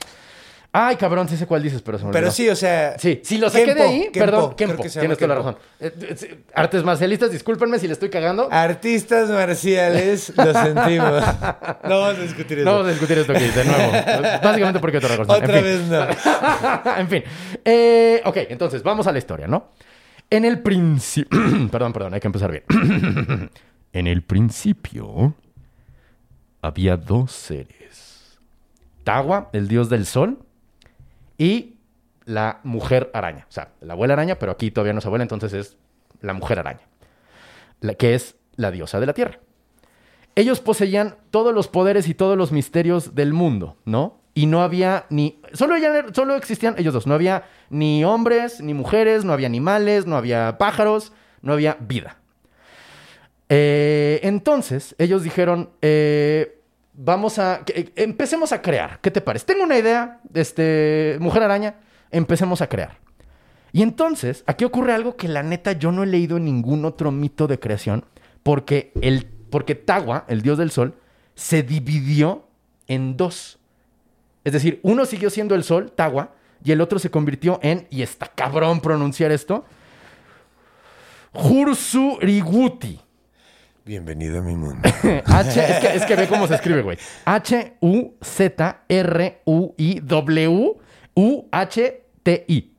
Ay, cabrón, sí sé cuál dices, pero se me Pero sí, o sea. Sí, si lo saqué de ahí, Kenpo, perdón, Kempo, tienes toda la razón. Eh, eh, Artes marcialistas, discúlpenme si le estoy cagando. Artistas marciales, lo <laughs> sentimos. No vamos a discutir eso. No vamos a discutir esto aquí, de nuevo. Básicamente porque otra cosa. Otra En fin. vez no. <laughs> en fin. Eh, ok, entonces, vamos a la historia, ¿no? En el principio... <clears throat> perdón, perdón, hay que empezar bien. <clears throat> en el principio había dos seres. Tawa, el dios del sol, y la mujer araña. O sea, la abuela araña, pero aquí todavía no es abuela, entonces es la mujer araña. La, que es la diosa de la tierra. Ellos poseían todos los poderes y todos los misterios del mundo, ¿no? Y no había ni... Solo, solo existían ellos dos. No había ni hombres, ni mujeres, no había animales, no había pájaros, no había vida. Eh, entonces, ellos dijeron, eh, vamos a... eh, empecemos a crear. ¿Qué te parece? Tengo una idea, este, mujer araña, empecemos a crear. Y entonces, aquí ocurre algo que la neta yo no he leído en ningún otro mito de creación, porque, el, porque Tawa, el dios del sol, se dividió en dos. Es decir, uno siguió siendo el sol, Tawa, y el otro se convirtió en, y está cabrón pronunciar esto, Hursuriguti. Bienvenido a mi mundo. <laughs> H, es, que, es que ve cómo se escribe, güey. H-U-Z-R-U-I-W-U-H-T-I.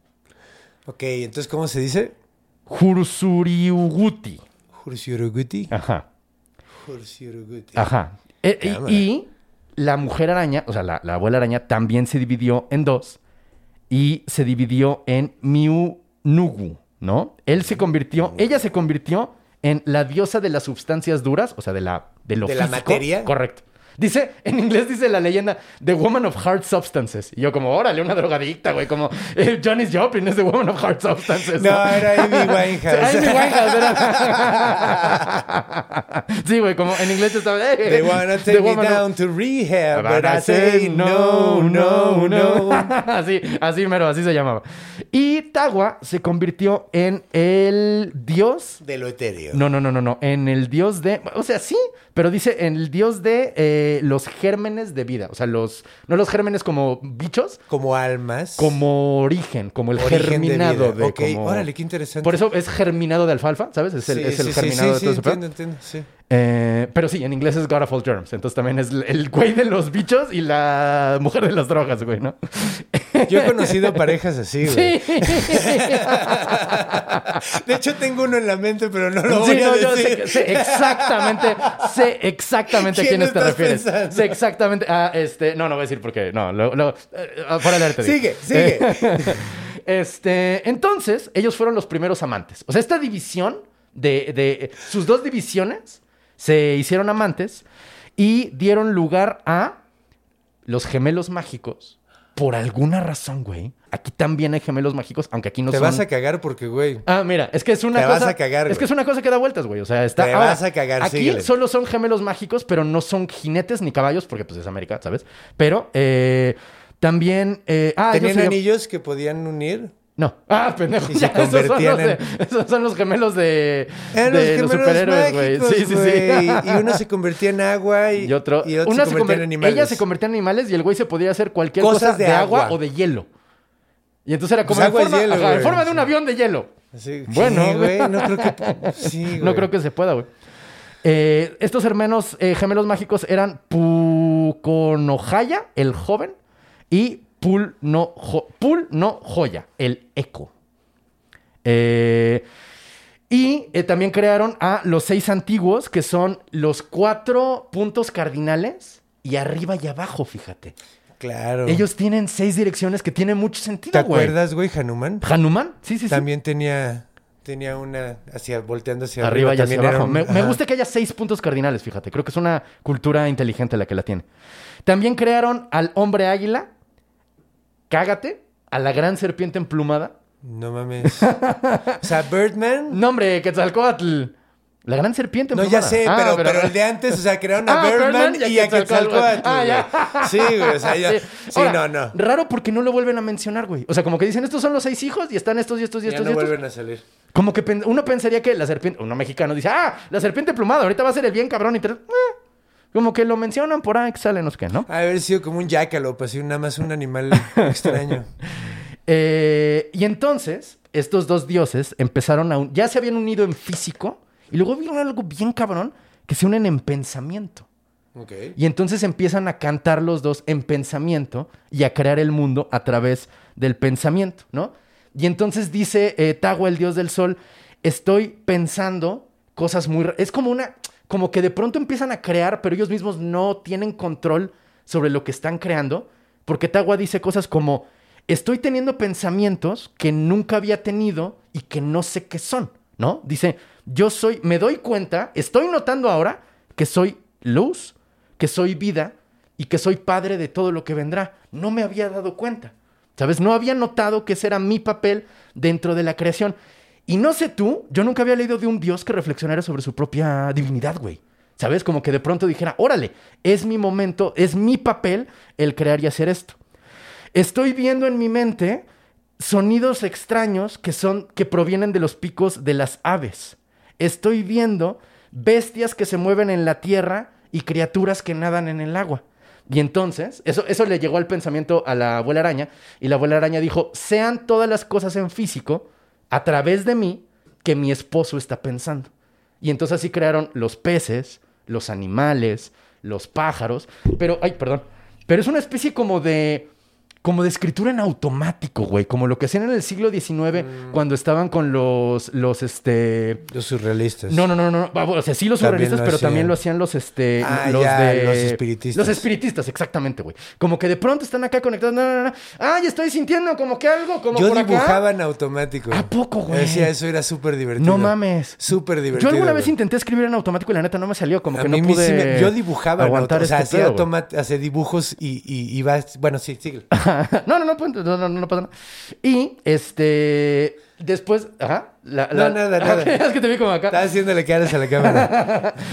ok, entonces, ¿cómo se dice? Hursuriuguti. Hursiuruguti. Ajá. Hursiuruguti. Ajá. E- y- la mujer araña, o sea, la, la abuela araña también se dividió en dos y se dividió en Miunugu, ¿no? Él se convirtió, ella se convirtió en la diosa de las sustancias duras, o sea, de la de lo ¿De la materia? Correcto. Dice, en inglés dice la leyenda, The Woman of Hard Substances. Y yo como, órale, una drogadicta, güey, como eh, Johnny Joplin es The Woman of Hard Substances. No, era Amy Winehouse. <laughs> Amy Winehouse era. <laughs> sí, güey, como en inglés estaba. eh, They wanna The take me Woman of- down to rehab, but I say no, no, no. <laughs> así, así mero, así se llamaba. Y Tawa se convirtió en el dios. De lo etéreo. No, no, no, no, no. En el dios de. O sea, sí, pero dice en el dios de eh, los gérmenes de vida. O sea, los. No los gérmenes como bichos, Como almas. como origen, como el Origen de germinado vida. de. Ok, como- órale, qué interesante. Por eso es germinado de alfalfa, ¿sabes? Es el, Sí, es el sí, sí, germinado sí, de todo entiendo, entiendo, sí. Eh, pero sí, en inglés es God of all germs. Entonces también es el güey de los bichos y la mujer de las drogas, güey, ¿no? Yo he conocido parejas así, güey. Sí. <laughs> De hecho, tengo uno en la mente, pero no lo Sí, voy a no, yo decir. sé, sé exactamente, sé exactamente a ¿Quién quiénes te refieres. pensando? Sé exactamente a este, no, no voy a decir porque no, lo, lo- eh, fuera de arte. Sigue, sigue. <laughs> Este, entonces, ellos fueron los primeros amantes. O sea, esta división de, de sus dos divisiones se hicieron amantes y dieron lugar a los gemelos mágicos. Por alguna razón, güey. Aquí también hay gemelos mágicos, aunque aquí no Te son. vas a cagar porque, güey. Ah, mira, es que es una Te cosa. vas a cagar, Es güey. que es una cosa que da vueltas, güey. O sea, está. Te ahora, vas a cagar, Aquí síguele. solo son gemelos mágicos, pero no son jinetes ni caballos, porque pues es América, ¿sabes? Pero eh, también. eh, ah, ¿Tenían anillos que podían unir? No. Ah, pendejo. Y se <laughs> ya, esos, son convertían los de- en- esos son los gemelos de, Eran de los superhéroes, güey. Sí, sí, sí. <laughs> Y uno se convertía en agua y, Y otro. y otro una se se convertía en animales. Ella se convertía en animales y el güey se podía hacer cualquier Cosas cosa de, de agua. agua. o de hielo. Y entonces era como Pues en, forma, hielo, ajá, en forma de un avión de hielo. Sí, Bueno, sí, güey, no creo que... <laughs> Sí. No creo que se pueda, güey. Eh, estos hermanos eh, gemelos mágicos eran Puconohaya, el joven, y Pul no, Jo- no Joya, el eco. Eh, y eh, también crearon a los seis antiguos, que son los cuatro puntos cardinales y arriba y abajo, fíjate. Claro. Ellos tienen seis direcciones que tienen mucho sentido, ¿Te güey. acuerdas, güey, Hanuman? Hanuman, sí, sí, sí. También tenía, tenía una hacia, volteando hacia arriba, arriba. y hacia abajo. un- Me, gusta que haya seis puntos cardinales, fíjate. Creo que es una cultura inteligente la que la tiene. También crearon al hombre águila, cágate, a la gran serpiente emplumada. No mames. o sea, Birdman... <laughs> No, hombre, Quetzalcoatl. La gran serpiente No, emplumada. ya sé, Ah, pero, pero el de antes, o sea, crearon a Ah, Birdman, Birdman y a Quetzalcoatl. Ah, ya. Sí, güey, o sea, ya- sí, Ahora, no, no. Raro porque no lo vuelven a mencionar, güey. O sea, como que dicen, estos son los seis hijos y están estos y estos y Ya estos no y estos. vuelven a salir. Como que uno pensaría que la serpiente, uno mexicano dice, ah, la serpiente plumada, ahorita va a ser el bien cabrón y te... como que lo mencionan por ahí que sale, no sé qué, ¿no? De haber sido como un jackalope, así nada más un animal <laughs> extraño. Eh, y entonces, estos dos dioses empezaron a... un- ya se habían unido en físico y luego vieron algo bien cabrón que se unen en pensamiento. Ok. Y entonces empiezan a cantar los dos en pensamiento y a crear el mundo a través del pensamiento, ¿no? Y entonces dice eh, Tagua, el dios del sol, estoy pensando cosas muy... Es como una... Como que de pronto empiezan a crear, pero ellos mismos no tienen control sobre lo que están creando, porque Tagua dice cosas como, estoy teniendo pensamientos que nunca había tenido y que no sé qué son, ¿no? Dice, yo soy, me doy cuenta, estoy notando ahora que soy luz, que soy vida y que soy padre de todo lo que vendrá. No me había dado cuenta. ¿Sabes? No había notado que ese era mi papel dentro de la creación. Y no sé tú, yo nunca había leído de un dios que reflexionara sobre su propia divinidad, güey. ¿Sabes? Como que de pronto dijera, órale, es mi momento, es mi papel el crear y hacer esto. Estoy viendo en mi mente sonidos extraños que son que provienen de los picos de las aves. Estoy viendo bestias que se mueven en la tierra y criaturas que nadan en el agua. Y entonces, eso, eso le llegó al pensamiento a la abuela araña, y la abuela araña dijo, sean todas las cosas en físico, a través de mí, que mi esposo está pensando. Y entonces así crearon los peces, los animales, los pájaros, pero, ay, perdón, pero es una especie como de, como de escritura en automático, güey, como lo que hacían en el siglo XIX Mm. cuando estaban con los, los, este... Los surrealistas. No, no, no, no, o sea, sí los También surrealistas, lo pero también lo hacían los, este, Ah, los ya, de... los espiritistas. Los espiritistas, exactamente, güey. Como que de pronto están acá conectados, no, no, no, ay, estoy sintiendo como que algo, como Yo por acá. dibujaba en automático. ¿A poco, güey? Decía, eso era súper divertido. No mames. Súper divertido. Yo alguna vez intenté escribir en automático y la neta no me salió, como A que mí no pude sí me- yo dibujaba en aguantar auto- o sea, este hacía, dibujos y, y iba... Bueno, sí, sigue. <laughs> <laughs> no, no, no, pues, no, no, no pasa nada. Y, este, después, ajá. La, No, la- nada, nada. Ok, <laughs> es que te vi como acá. Estaba haciéndole caras a la cámara. <laughs>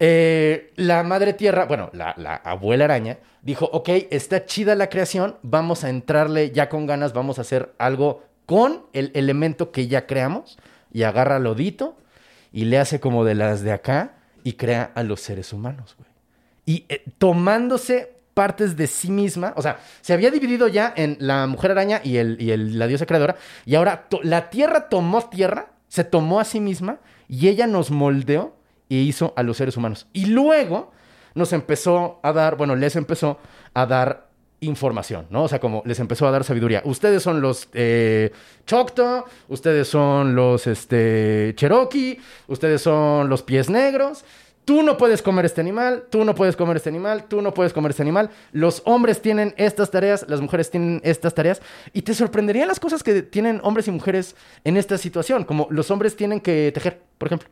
Eh, la madre tierra, bueno, la, la abuela araña, dijo, ok, está chida la creación, vamos a entrarle ya con ganas, vamos a hacer algo con el elemento que ya creamos, y agarra al lodito y le hace como de las de acá y crea a los seres humanos, güey. Y eh, tomándose partes de sí misma, o sea, se había dividido ya en la mujer araña y, el, y el- la diosa creadora, y ahora la tierra tomó tierra, se tomó a sí misma, y ella nos moldeó y hizo a los seres humanos. Y luego nos empezó a dar, bueno, les empezó a dar información, ¿no? O sea, como les empezó a dar sabiduría. Ustedes son los eh, ustedes son los este, Cherokee, ustedes son los pies negros. Tú no puedes comer este animal, tú no puedes comer este animal, tú no puedes comer este animal. Los hombres tienen estas tareas, las mujeres tienen estas tareas. Y te sorprenderían las cosas que tienen hombres y mujeres en esta situación. Como los hombres tienen que tejer, por ejemplo.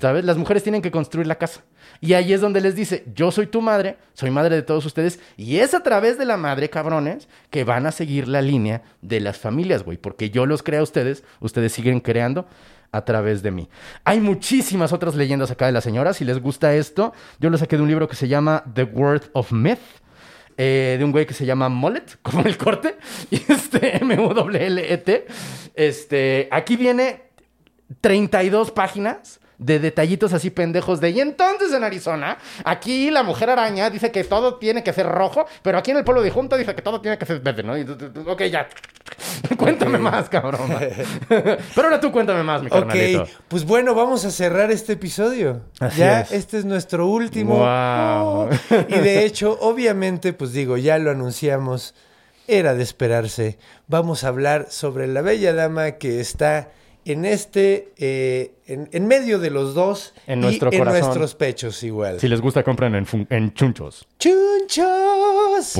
¿Sabes? Las mujeres tienen que construir la casa. Y ahí es donde les dice, yo soy tu madre, soy madre de todos ustedes, y es a través de la madre, cabrones, que van a seguir la línea de las familias, güey, porque yo los creo a ustedes, ustedes siguen creando a través de mí. Hay muchísimas otras leyendas acá de la señora, si les gusta esto, yo lo saqué de un libro que se llama The Word of Myth, eh, de un güey que se llama Mullet, <laughs> como el corte, <laughs> y este M-U-L-L-E-T. Este, aquí viene 32 páginas de detallitos así pendejos de y entonces en Arizona, aquí la mujer araña dice que todo tiene que ser rojo, pero aquí en el pueblo de Junta dice que todo tiene que ser verde, ¿no? Y ok, ya. <laughs> cuéntame más, cabrón. <laughs> pero ahora tú cuéntame más, mi carnalito. Ok, pues bueno, vamos a cerrar este episodio. Así ya, es. este es nuestro último. Wow. Oh. <laughs> Y de hecho, obviamente, pues digo, ya lo anunciamos, era de esperarse. Vamos a hablar sobre la bella dama que está en este, eh, en, en medio de los dos En y nuestro en corazón. nuestros pechos igual. Si les gusta, compren en, fun- en chunchos.mx. ¡Chunchos!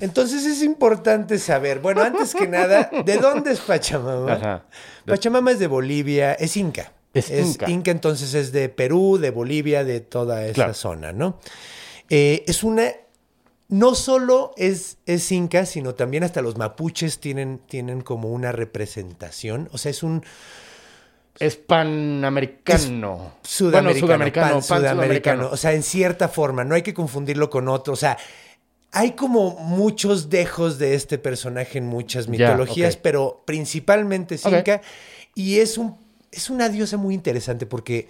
Entonces es importante saber, bueno, antes que nada, ¿de dónde es Pachamama? Ajá. Pachamama es de Bolivia, es inca. Es inca. entonces es de Perú, de Bolivia, de toda esa Claro. zona, ¿no? Eh, es una... No solo es, es inca, sino también hasta los mapuches tienen, tienen como una representación. O sea, es un Es panamericano. sudamericano, Bueno, sudamericano, pan pan sudamericano. sudamericano. O sea, en cierta forma, no hay que confundirlo con otro. O sea, hay como muchos dejos de este personaje en muchas mitologías, pero principalmente es Ok. inca. Y es, un, es una diosa muy interesante porque,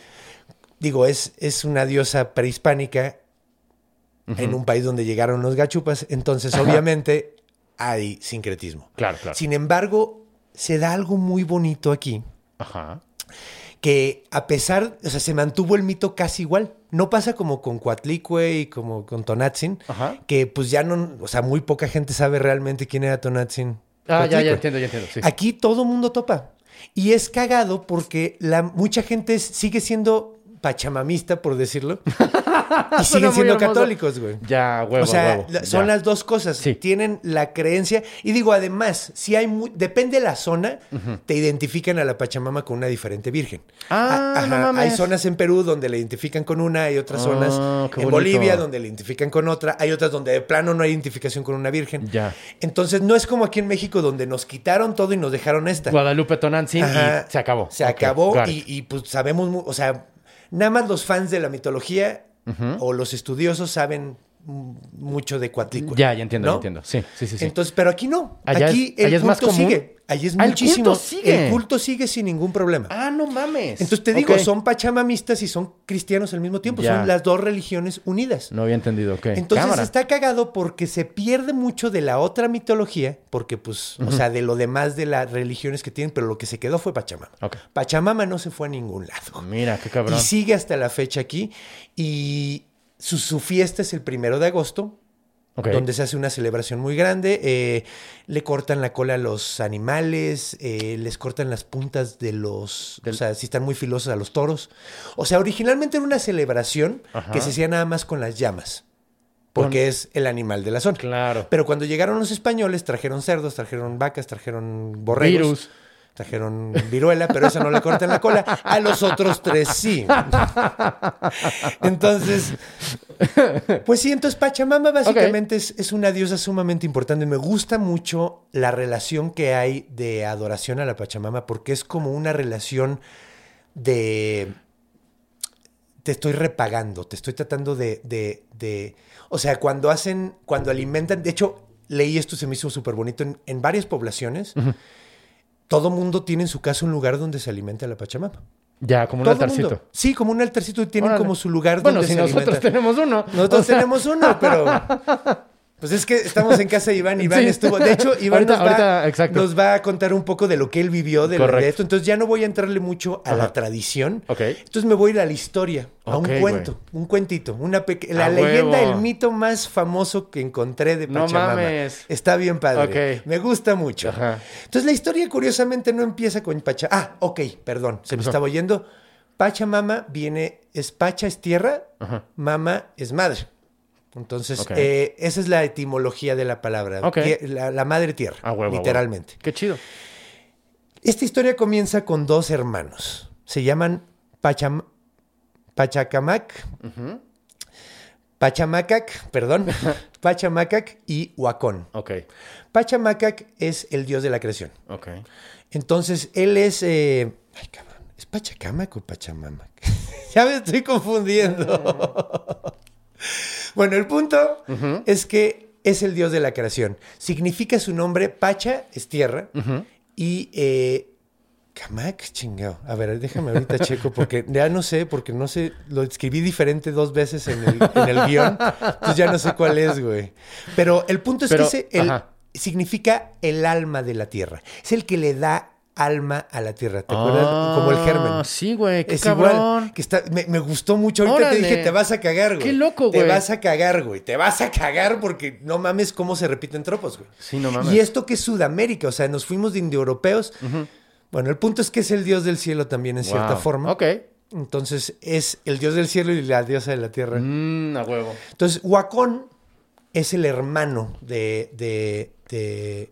digo, es, es una diosa prehispánica en un país donde llegaron los gachupas. Entonces, obviamente, hay sincretismo. Claro, claro. Sin embargo, se da algo muy bonito aquí Ajá. Que a pesar, o sea, se mantuvo el mito casi igual. No pasa como con Coatlicue y como con Tonatzin, Ajá. que pues ya no, o sea, muy poca gente sabe realmente quién era Tonatzin. Ah, ya, ya entiendo, ya entiendo. Sí. Aquí todo mundo topa. Y es cagado porque la, mucha gente sigue siendo pachamamista, por decirlo, <laughs> y siguen muy siendo católicos, güey. Ya, huevo, o sea, huevo. la- Ya. son las dos cosas. Sí. Tienen la creencia. Y digo, además, si hay mu- depende de la zona, te identifican a la Pachamama con una diferente virgen. Ah, A- no mames. Hay zonas en Perú donde la identifican con una, hay otras zonas Ah, qué en bonito. Bolivia donde la identifican con otra, hay otras donde de plano no hay identificación con una virgen. Ya. Entonces, no es como aquí en México donde nos quitaron todo y nos dejaron esta. Guadalupe Tonantzin Ajá. y se acabó. Se acabó y, pues sabemos, o sea, nada más los fans de la mitología o los estudiosos saben mucho de Cuatlicue. Ya, ya entiendo, ¿no? ya entiendo. Sí, sí, sí. sí. Entonces, pero aquí no. Allá aquí es- el allá es más culto común. sigue. Allí es Ah, el muchísimo. culto sigue. El culto sigue sin ningún problema. ah, no mames. Entonces te digo, son pachamamistas y son cristianos al mismo tiempo. Ya. Son las dos religiones unidas. No había entendido, ok. Entonces Cámara. está cagado porque se pierde mucho de la otra mitología, porque pues, o sea, de lo demás de las religiones que tienen, pero lo que se quedó fue Pachamama. Pachamama no se fue a ningún lado. Mira, qué cabrón. Y sigue hasta la fecha aquí. Y su, su fiesta es el primero de agosto, donde se hace una celebración muy grande. eh, le cortan la cola a los animales, eh, les cortan las puntas de los... O sea, si están muy filosos a los toros. O sea, originalmente era una celebración Ajá. que se hacía nada más con las llamas. Porque es el animal de la zona. Claro. Pero cuando llegaron los españoles, trajeron cerdos, trajeron vacas, trajeron borregos. Virus. Trajeron viruela, pero esa no le cortan la cola. A los otros tres sí. Entonces, pues sí, entonces Pachamama básicamente es, es una diosa sumamente importante. Me gusta mucho la relación que hay de adoración a la Pachamama porque es como una relación de... Te estoy repagando, te estoy tratando de... de, de- o sea, cuando hacen, cuando alimentan... De hecho, leí esto, se me hizo súper bonito. En, en varias poblaciones, todo mundo tiene en su casa un lugar donde se alimenta la Pachamama. Ya, como un Todo altarcito. mundo. Sí, como un altarcito y tienen Órale. como su lugar Bueno, donde si se nosotros alimenta. tenemos uno. Nosotros O sea, tenemos uno, pero <laughs> Pues es que estamos en casa de Iván, <laughs> Iván Sí. estuvo. De hecho, Iván Ahorita- nos, va, ahorita, exacto. nos va a contar un poco de lo que él vivió de, esto. Entonces ya no voy a entrarle mucho a la tradición. Ok. Entonces me voy a ir a la historia, a un cuento, un cuentito, una la A leyenda, huevo. el mito más famoso que encontré de No Pachamama. mames. Está bien padre. Me gusta mucho. Ajá. Entonces la historia curiosamente no empieza con Pacha. Ah, ok, perdón, se me pasó? estaba oyendo. Pachamama viene, es Pacha es tierra, Ajá. mama es madre. Entonces, eh, esa es la etimología de la palabra. La, la madre tierra, Ah, huevo, literalmente. Qué chido. Esta historia comienza con dos hermanos. Se llaman Pacham Pachacamac. Pachamacac, perdón. <laughs> Pachamacac y Huacón. Ok, Pachamacac es el dios de la creación. ok. Entonces, él es. eh, Ay, cabrón. ¿Es Pachacamac o Pachamamac? <laughs> ya me estoy confundiendo. <laughs> bueno, el punto es que es el dios de la creación. Significa su nombre, Pacha es tierra. Y. Eh, Camac, chingado. A ver, déjame ahorita <laughs> checo porque ya no sé, porque no sé, lo escribí diferente dos veces en el, en el guion, entonces ya no sé cuál es, güey. Pero el punto es Pero, que ese, el- significa el alma de la tierra. Es el que le da alma a la tierra. ¿Te acuerdas? Como el germen. Ah, Sí, güey, qué es cabrón. igual. Que está, me, me gustó mucho. Ahorita te dije, te vas a cagar, güey. Qué loco, Te güey. vas a cagar, güey. Te vas a cagar porque no mames cómo se repiten tropos, güey. Sí, no mames. Y esto que es Sudamérica, o sea, nos fuimos de indoeuropeos. Bueno, el punto es que es el dios del cielo también en cierta forma. Ok. Entonces es el dios del cielo y la diosa de la tierra. Mm, a huevo. Entonces, Huacón es el hermano de, de, de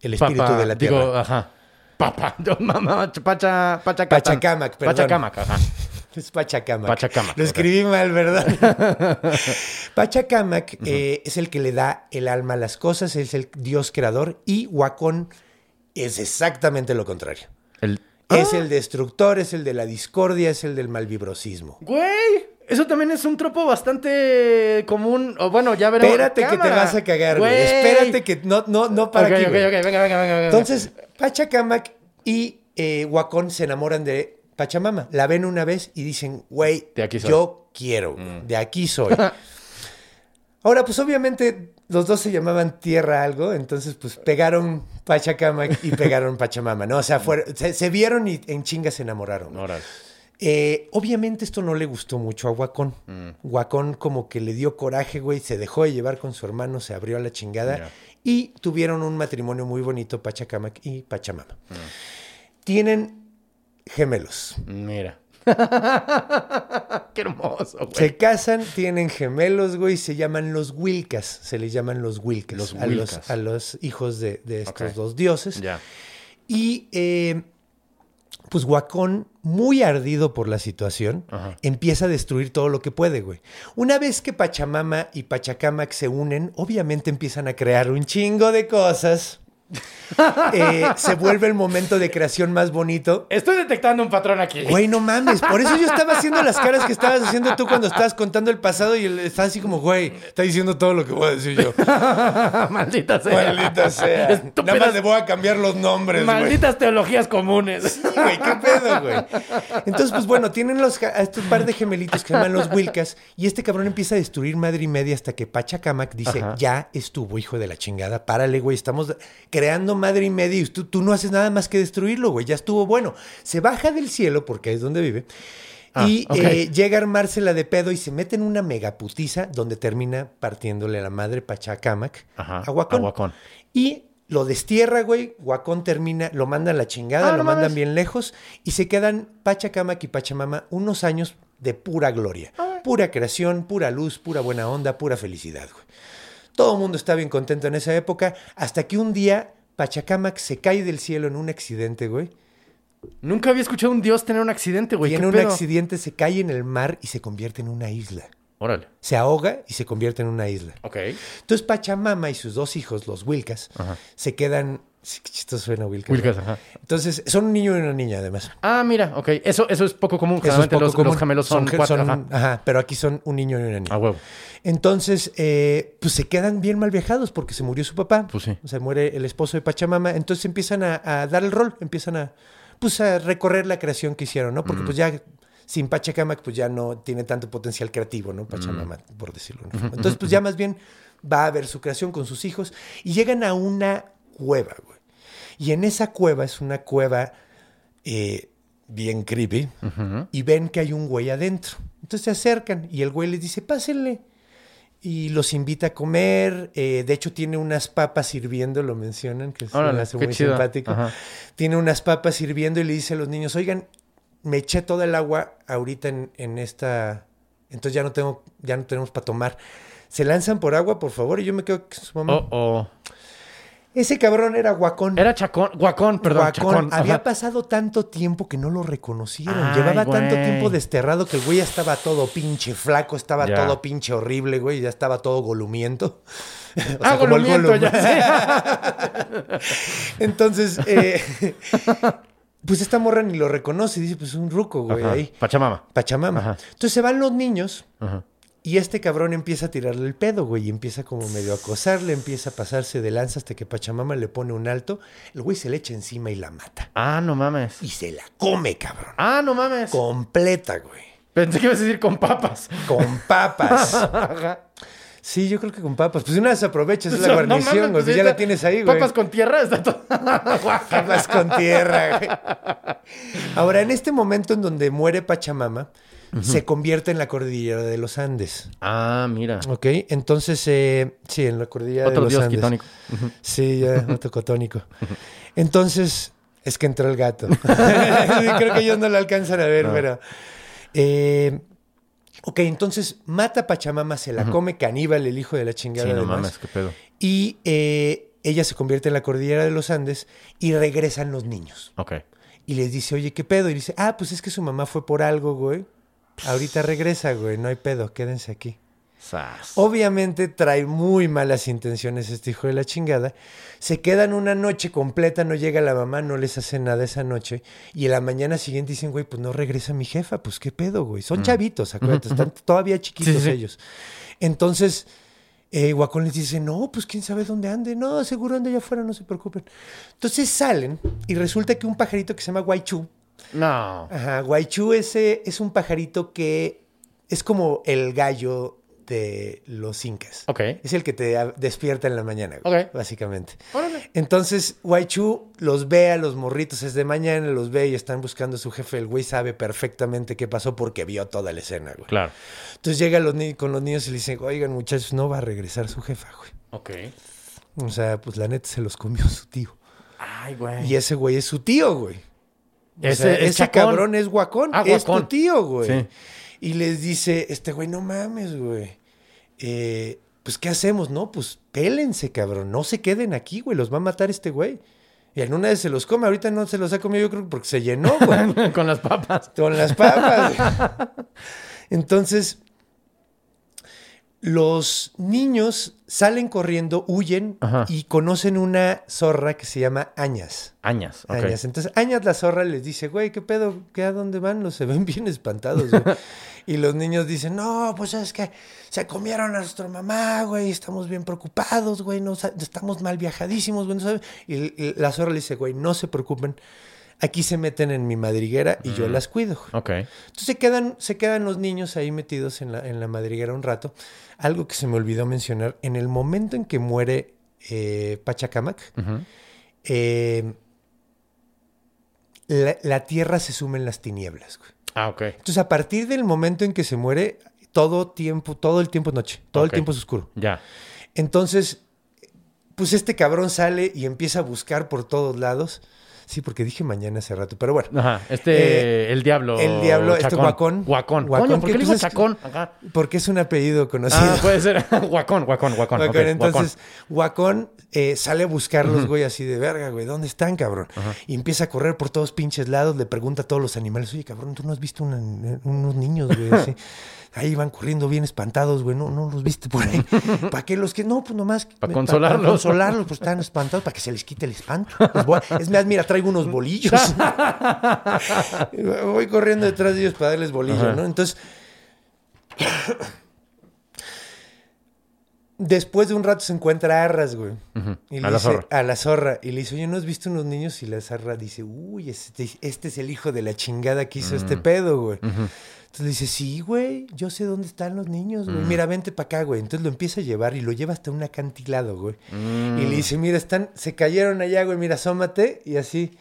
el espíritu de la tierra. Digo, ajá. Papá, yo, <laughs> mamá, pacha. Pachacamac, perdón. Pachacamac, ajá. <laughs> Es Pachacamac. Pachacamac, Lo escribí mal, ¿verdad? <laughs> Pachacamac eh, es el que le da el alma a las cosas, es el dios creador y Huacón es exactamente lo contrario. El... Es Ah, el destructor, es el de la discordia, es el del malvibrosismo. Güey, eso también es un tropo bastante común. O bueno, ya veremos. Espérate que te vas a cagar, güey. Espérate que no, no, no para Ok, aquí, ok, güey. ok, venga, venga, venga. Entonces, Pachacamac y eh, Huacón se enamoran de Pachamama. La ven una vez y dicen, güey, yo quiero, de aquí soy. <laughs> Ahora, pues obviamente los dos se llamaban Tierra algo, entonces pues pegaron Pachacamac y pegaron Pachamama, ¿no? O sea, fueron- se, se vieron y en chinga se enamoraron. Eh, obviamente esto no le gustó mucho a Huacón. Mm. Como que le dio coraje, güey, se dejó de llevar con su hermano, se abrió a la chingada y tuvieron un matrimonio muy bonito, Pachacamac y Pachamama. Mm. Tienen gemelos. Mira. <laughs> Qué hermoso, güey. Se casan, tienen gemelos, güey, se llaman los Wilcas, se les llaman los Wilcas, Los a, los, Wilcas. a los hijos de, de estos dos dioses. Ya. Y eh, pues Huacón, muy ardido por la situación, Ajá. empieza a destruir todo lo que puede, güey. Una vez que Pachamama y Pachacamac se unen, obviamente empiezan a crear un chingo de cosas. Eh, se vuelve el momento de creación más bonito. Estoy detectando un patrón aquí. Güey, no mames. Por eso yo estaba haciendo las caras que estabas haciendo tú cuando estabas contando el pasado y él está así como, güey, está diciendo todo lo que voy a decir yo. <laughs> Maldita sea. Maldita sea. Estúpidas- Nada más le voy a cambiar los nombres, güey. Malditas teologías comunes. Sí, güey, qué pedo, güey. Entonces, pues bueno, tienen los, a estos par de gemelitos que se llaman los Wilcas y este cabrón empieza a destruir madre y media hasta que Pachacamac dice, Ajá. ya estuvo, hijo de la chingada, párale, güey, estamos creando madre y media y tú, tú no haces nada más que destruirlo, güey, ya estuvo bueno. Se baja del cielo, porque es donde vive, Ah, y eh, llega a armársela de pedo y se mete en una megaputiza donde termina partiéndole la madre Pachacamac Ajá, a Huacón. a Huacón. Y lo destierra, güey. Huacón termina, lo mandan a la chingada, Ah, lo no mandan bien lejos y se quedan Pachacamac y Pachamama unos años de pura gloria. Pura creación, pura luz, pura buena onda, pura felicidad, güey. Todo el mundo está bien contento en esa época hasta que un día Pachacamac se cae del cielo en un accidente, güey. Nunca había escuchado a un dios tener un accidente, güey. ¿Qué un pedo? accidente se cae en el mar y se convierte en una isla. Órale. Se ahoga y se convierte en una isla. Ok. Entonces Pachamama y sus dos hijos, los Wilcas, se quedan... Chistoso suena Wilcas. Wilcas, ¿no? ajá. Entonces, son un niño y una niña, además. Ah, mira, ok. Eso, eso es poco común. Eso es Generalmente poco los, común. los gemelos son, ge- cuatro. son- ajá. ajá, pero aquí son un niño y una niña. A huevo. Entonces, eh, pues se quedan bien mal viajados porque se murió su papá. Pues sí. Se muere el esposo de Pachamama. Entonces empiezan a, a dar el rol, empiezan a, pues a recorrer la creación que hicieron, ¿no? Mm. Porque pues ya sin Pachacamac, pues ya no tiene tanto potencial creativo, ¿no? Pachamama, por decirlo. ¿no? Entonces, pues ya más bien va a ver su creación con sus hijos y llegan a una cueva, güey. Y en esa cueva es una cueva eh, bien creepy y ven que hay un güey adentro. Entonces se acercan y el güey les dice, pásenle. Y los invita a comer. eh, de hecho, tiene unas papas sirviendo, lo mencionan, que Órale, hace muy chido. simpático. Ajá. Tiene unas papas sirviendo y le dice a los niños, oigan, me eché toda el agua ahorita en, en esta. Entonces ya no tengo, ya no tenemos para tomar. Se lanzan por agua, por favor, y yo me quedo con su mamá. Oh, oh. Ese cabrón era guacón. Era chacón, guacón, perdón, Guacón. chacón. Había ajá. pasado tanto tiempo que no lo reconocieron. Ay, Llevaba tanto tiempo desterrado que el güey ya estaba todo pinche flaco, estaba Ya. todo pinche horrible, güey, ya estaba todo golumiento. <laughs> O sea, Ah, como golumiento, ya. <laughs> Entonces, eh, <laughs> pues esta morra ni lo reconoce. Dice, pues un ruco, güey, Ajá. ahí. Pachamama. Pachamama. Ajá. Entonces se van los niños Ajá. Y este cabrón empieza a tirarle el pedo, güey, y empieza como medio a acosarle, empieza a pasarse de lanza hasta que Pachamama le pone un alto. El güey se le echa encima y la mata. Ah, no mames. Y se la come, cabrón. Ah, no mames. Completa, güey. Pensé que ibas a decir con papas. Con papas. <laughs> Sí, yo creo que con papas. Pues una vez aprovechas, es la <laughs> No guarnición, mames, güey. pues ya la tienes ahí, güey. Papas con tierra, está todo. <laughs> Papas con tierra, güey. Ahora, en este momento en donde muere Pachamama, se convierte en la cordillera de los Andes. Ah, mira. ¿Ok? Entonces, eh, sí, en la cordillera Otro de los dios Andes. quitónico. Sí, ya, <laughs> otro cotónico. Entonces, es que entró el gato. <laughs> Creo que ellos no lo alcanzan a ver, pero. eh, ok, entonces mata a Pachamama, se la come caníbal, el hijo de la chingada. Sí, no además. mames, qué pedo. Y eh, ella se convierte en la cordillera de los Andes y regresan los niños. Ok. Y les dice, oye, ¿qué pedo? Y dice, ah, pues es que su mamá fue por algo, güey. Ahorita regresa, güey, no hay pedo, quédense aquí. Sas. Obviamente trae muy malas intenciones este hijo de la chingada. Se quedan una noche completa, no llega la mamá, no les hace nada esa noche. Y en la mañana siguiente dicen, güey, pues no regresa mi jefa, pues qué pedo, güey. Son chavitos, acuérdate, están todavía chiquitos Sí, sí, sí. ellos. Entonces, eh, Guacón les dice, no, pues quién sabe dónde ande. No, seguro ande allá afuera, no se preocupen. Entonces salen y resulta que un pajarito que se llama Guaychú, No. Ajá, Guaychú ese es un pajarito que es como el gallo de los incas. Ok. Es el que te despierta en la mañana, güey, Ok. básicamente. Órale. Entonces, Guaychú los ve a los morritos, es de mañana, los ve y están buscando a su jefe. El güey sabe perfectamente qué pasó porque vio toda la escena, güey. Claro. Entonces llega los con los niños y le dice, oigan, muchachos, no va a regresar su jefa, güey. Ok. O sea, pues la neta se los comió su tío. Ay, güey. Y ese güey es su tío, güey. O Ese sea, ese cabrón es guacón. Ah, es tu tío, güey. Sí. Y les dice, este güey, no mames, güey. Eh, pues, ¿qué hacemos? No, pues, pélense, cabrón. No se queden aquí, güey. Los va a matar este güey. Y en una vez se los come. Ahorita no se los ha comido, yo creo, porque se llenó, güey. <laughs> Con las papas. Con las papas. güey. <laughs> Entonces, los niños salen corriendo, huyen Ajá. y conocen una zorra que se llama Añas. Añas. Ok. Añas. Entonces, Añas la zorra les dice, güey, ¿qué pedo? ¿Qué a dónde van? Los se ven bien espantados, güey. <laughs> y los niños dicen, no, pues es que se comieron a nuestra mamá, güey, estamos bien preocupados, güey, no, estamos mal viajadísimos, güey. no sabe-". Y, y la zorra le dice, güey, no se preocupen, aquí se meten en mi madriguera y yo las cuido. güey". Ok. Entonces se quedan, se quedan los niños ahí metidos en la, en la madriguera un rato. Algo que se me olvidó mencionar, en el momento en que muere eh, Pachacamac, eh, la, la tierra se suma en las tinieblas. güey. Ah, ok. Entonces, a partir del momento en que se muere, todo tiempo, todo el tiempo es noche, todo el tiempo es oscuro. Ya. Entonces, pues este cabrón sale y empieza a buscar por todos lados. Sí, porque dije mañana hace rato, pero bueno. Ajá. Este, Eh, el diablo. el diablo, este Chacón. Guacón. Guacón. Guacón, Coño, ¿por qué le digo chacón? Ajá. Porque es un apellido conocido. Ah, puede ser. <laughs> Guacón, guacón, guacón. Guacón. ok, Entonces, Guacón eh, sale a buscarlos, güey, así de verga, güey. ¿Dónde están, cabrón? Y empieza a correr por todos pinches lados, le pregunta a todos los animales, oye, cabrón, ¿tú no has visto una- unos niños, güey? <laughs> Así, Ahí van corriendo bien espantados, güey. No, no los viste por ahí. <laughs> ¿Para qué los que? No, pues nomás. Pa' consolarlos. Para consolarlos, pues están espantados, para que se les quite el espanto. A- es más, mira, traigo unos bolillos. <laughs> Voy corriendo detrás de ellos para darles bolillo, Ajá. ¿no? Entonces, Después de un rato se encuentra a Arras, güey. Y A le la dice- zorra. A la zorra. Y le dice, oye, ¿no has visto unos niños? Y la zorra dice, uy, este, este es el hijo de la chingada que hizo este pedo, güey. Entonces le dice, sí, güey, yo sé dónde están los niños, güey. Mira, vente para acá, güey. Entonces lo empieza a llevar y lo lleva hasta un acantilado, güey. Y le dice, mira, están, se cayeron allá, güey, mira, asómate. Y así.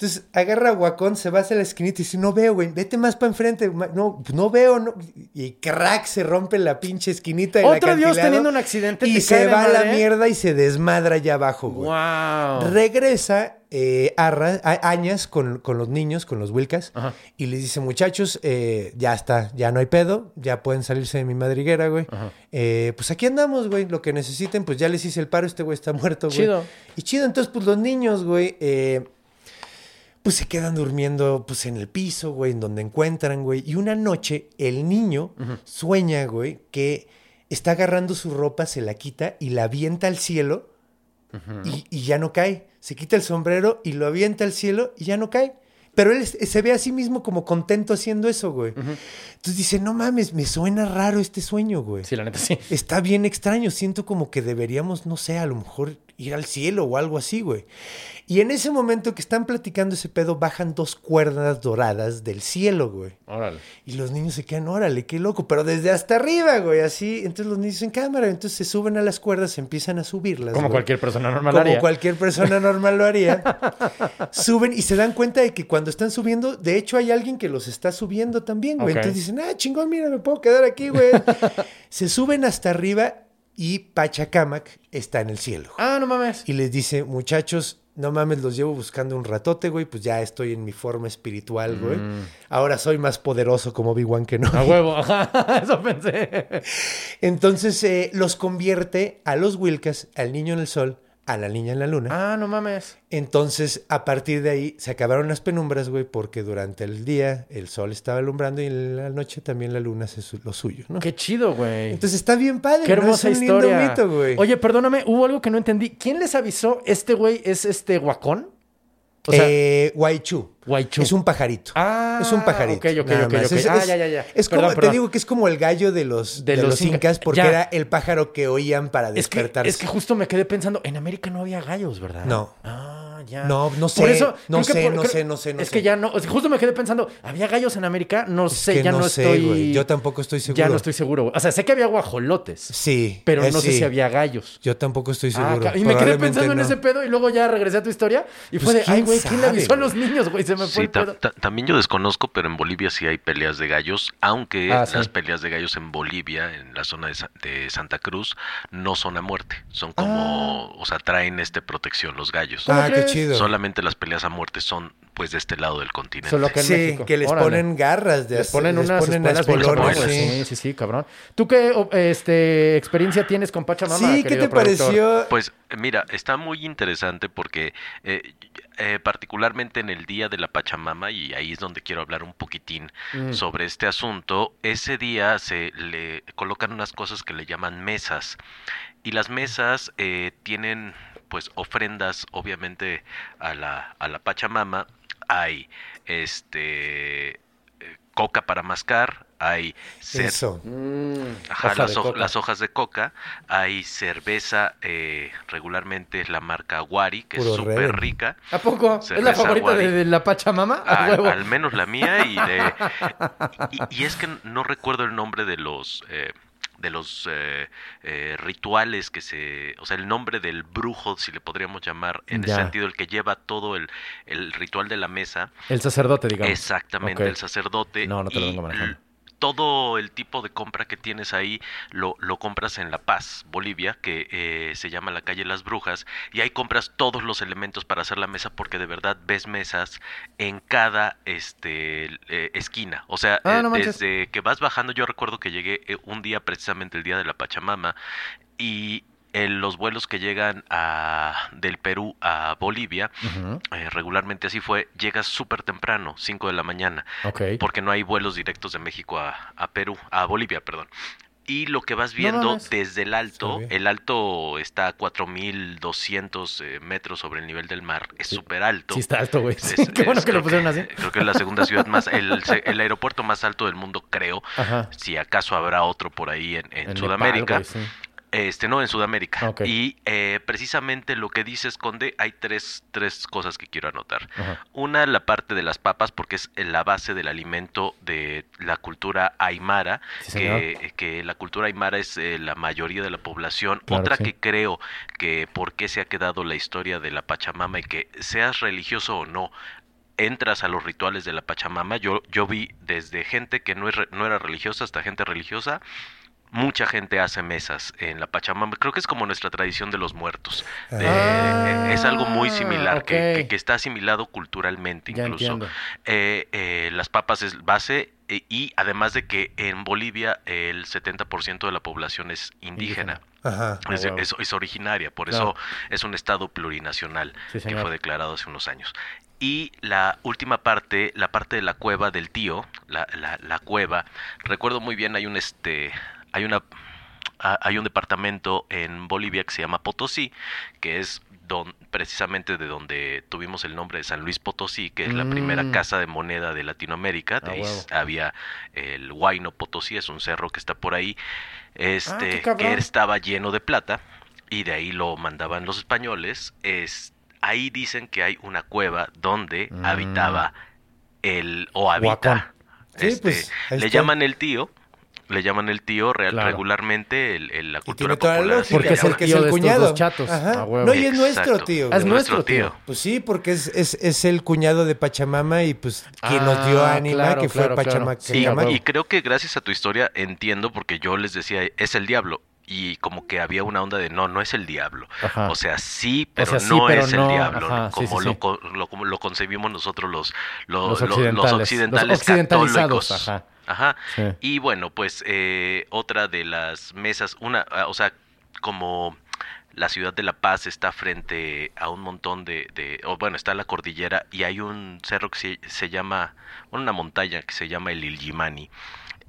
Entonces agarra a Guacón, se va hacia la esquinita y dice, no veo, güey, vete más para enfrente. No, no veo, no. Y crack, se rompe la pinche esquinita Otro dios teniendo un accidente, Y se va a la mierda y se desmadra allá abajo, güey. ¡Wow! Regresa eh, Arra- a- Añas con, con los niños, con los Wilcas, Ajá. y les dice, muchachos, eh, ya está, ya no hay pedo, ya pueden salirse de mi madriguera, güey. Eh, pues aquí andamos, güey, lo que necesiten, pues ya les hice el paro, este güey está muerto, güey. Chido. Y chido, entonces, pues los niños, güey, eh, pues se quedan durmiendo, pues en el piso, güey, en donde encuentran, güey. Y una noche el niño sueña, güey, que está agarrando su ropa, se la quita y la avienta al cielo y, y ya no cae. Se quita el sombrero y lo avienta al cielo y ya no cae. Pero él se ve a sí mismo como contento haciendo eso, güey. Entonces dice, no mames, me suena raro este sueño, güey. Sí, la neta sí. Está bien extraño, siento como que deberíamos, no sé, a lo mejor ir al cielo o algo así, güey. Y en ese momento que están platicando ese pedo, bajan dos cuerdas doradas del cielo, güey. Órale. Y los niños se quedan, órale, qué loco, pero desde hasta arriba, güey, así. Entonces los niños en cámara, entonces se suben a las cuerdas, empiezan a subirlas. Como güey. cualquier persona normal Como haría. cualquier persona <laughs> normal lo haría. Suben y se dan cuenta de que cuando están subiendo, de hecho hay alguien que los está subiendo también, güey. Entonces dicen, ah, chingón, mira, me puedo quedar aquí, güey. <laughs> se suben hasta arriba y Pachacamac está en el cielo. Ah, no mames. Y les dice, muchachos, no mames, los llevo buscando un ratote, güey, pues ya estoy en mi forma espiritual, güey. Ahora soy más poderoso como Obi-Wan que no. Mm. A huevo, ajá. <laughs> Eso pensé. Entonces eh, los convierte a los Wilcas, al niño en el sol, a la niña en la luna. Ah, no mames. Entonces, a partir de ahí, se acabaron las penumbras, güey, porque durante el día el sol estaba alumbrando y en la noche también la luna hace su- lo suyo, ¿no? Qué chido, güey. Entonces está bien padre, Qué ¿no? hermosa es un lindo historia. mito, güey. Oye, perdóname, hubo algo que no entendí. ¿Quién les avisó? ¿Este güey es este guacón? O sea, eh, Guaychú. Guaychú. Es un pajarito. Ah, es un pajarito. ok, ok, ok, más. ok. Es, Ah, es- ya, ya, ya. es Perdón, como, perdón. te digo que es como el gallo de los, De de los los incas. porque Ya. era el pájaro que oían para es que, despertarse. es que justo me quedé pensando, en América no había gallos, ¿verdad? No. Ah, ya. No, no sé, Por eso, no sé, no sé, no sé, no es sé. que ya no, justo me quedé pensando, ¿había gallos en América? No Es sé, que ya no, no sé, estoy. güey. Yo tampoco estoy seguro. Ya no estoy seguro. güey. O sea, sé que había guajolotes, Sí. pero eh, no sé sí. si había gallos. Yo tampoco estoy Ah, seguro. y me quedé pensando en ese pedo y luego ya regresé a tu historia y fue Pues, de, ay, ¿quién güey, ¿quién le avisó a los niños, güey? Se me fue Sí, el ta- pedo. ta- también yo desconozco, pero en Bolivia sí hay peleas de gallos, aunque Ah, sí. las peleas de gallos en Bolivia, en la zona de, Sa- de Santa Cruz, no son a muerte. Son como, o sea, traen este protección los gallos. ¿Cómo Ah, qué? Chido. Solamente las peleas a muerte son, pues, de este lado del continente. Solo que en sí, México. que les Órale. ponen garras. De Les ponen unas ponen espuelas cabronas. sí. Sí, sí, sí, cabrón. ¿Tú qué este, experiencia tienes con Pachamama? Sí, ¿qué te productor? pareció? Pues mira, está muy interesante porque eh, eh, particularmente en el día de la Pachamama, y ahí es donde quiero hablar un poquitín Mm. sobre este asunto, ese día se le colocan unas cosas que le llaman mesas. Y las mesas eh, tienen pues ofrendas obviamente a la, a la Pachamama. Hay este eh, coca para mascar, hay cer- Eso. Mm, Ajá, las, coca. hojas de coca. Hay cerveza, eh, regularmente es la marca Wari, que Puro es súper rica. ¿A poco? ¿Es la favorita de, la Pachamama? A Al, huevo. al menos la mía y de... Y, y es que no recuerdo el nombre de los... eh, de los eh, eh, rituales que se, o sea, el nombre del brujo, si le podríamos llamar, en Ya. ese sentido, el que lleva todo el, el ritual de la mesa, El sacerdote, digamos. Exactamente, el sacerdote. No, no te lo vengo manejando. Todo el tipo de compra que tienes ahí lo, lo compras en La Paz, Bolivia, que eh, se llama la calle Las Brujas, y ahí compras todos los elementos para hacer la mesa porque de verdad ves mesas en cada este eh, esquina. O sea, Ah, eh, no desde que vas bajando, yo recuerdo que llegué eh, un día precisamente el día de la Pachamama y en los vuelos que llegan a, del Perú a Bolivia, eh, regularmente así fue, llegas súper temprano, 5 de la mañana, porque no hay vuelos directos de México a, a Perú, a Bolivia, perdón. Y lo que vas No viendo desde el alto, el alto está a 4.200 eh, metros sobre el nivel del mar, es Sí. súper alto. Sí, está alto, güey. Sí, <laughs> Qué bueno es- que lo pusieron así. Creo que es la segunda ciudad más, el, <laughs> el aeropuerto más alto del mundo, creo. Ajá. Si acaso habrá otro por ahí en, en En Sudamérica. Nepal, sí. Este, no, en Sudamérica. Y eh, precisamente lo que dice Conde, hay tres, tres cosas que quiero anotar. Una, la parte de las papas, porque es la base del alimento de la cultura aymara, Sí, que, que la cultura aymara es eh, la mayoría de la población. Claro Otra que sí. que creo que por qué se ha quedado la historia de la Pachamama y que seas religioso o no, entras a los rituales de la Pachamama. Yo, yo vi desde gente que no, es no era religiosa hasta gente religiosa. Mucha gente hace mesas en la Pachamama. Creo que es como nuestra tradición de los muertos. De- Ah, es algo muy similar, que, ok. que- que está asimilado culturalmente incluso. Eh, eh, las papas es base eh, y además de que en Bolivia el 70% de la población es indígena. Ajá. Es, Ah, es- es originaria, por Claro. eso es un estado plurinacional Sí, que fue declarado hace unos años. Y la última parte, la parte de la cueva del tío, la, la- la cueva, recuerdo muy bien, hay un este, hay una ah, hay un departamento en Bolivia que se llama Potosí, que es don- precisamente de donde tuvimos el nombre de San Luis Potosí, que es la primera Mm. casa de moneda de Latinoamérica. De Ah, ahí había el Huayno Potosí, es un cerro que está por ahí, este, Ah, que estaba lleno de plata y de ahí lo mandaban los españoles. Es, ahí dicen que hay una cueva donde Mm. habitaba el o habita. Sí, este, pues, le está. llaman el tío, le llaman el tío real- Claro. regularmente el, el- la Y cultura tiene toda la popular. lógica, Porque es el tío es el cuñado. dos chatos. No, y es nuestro tío. Es nuestro tío. Pues sí, porque es, es, es el cuñado de Pachamama y pues quien nos dio Ah, ánima, claro, que fue claro, claro. Pachamama. Sí, Y, creo que gracias a tu historia entiendo porque yo les decía, es el diablo. Y como que había una onda de no, no es el diablo. Ajá. O sea, sí, pero sea, sí, no pero es no. el diablo. Ajá, como, sí, lo, sí. co- lo- como lo concebimos nosotros los, lo- Los lo- los occidentales. occidentales, Los occidentalizados, católicos. ajá. Ajá. Sí. Y bueno, pues eh, otra de las mesas, una, ah, o sea, como la ciudad de La Paz está frente a un montón de, de- bueno, está la cordillera y hay un cerro que se, se llama, bueno, una montaña que se llama el Illimani.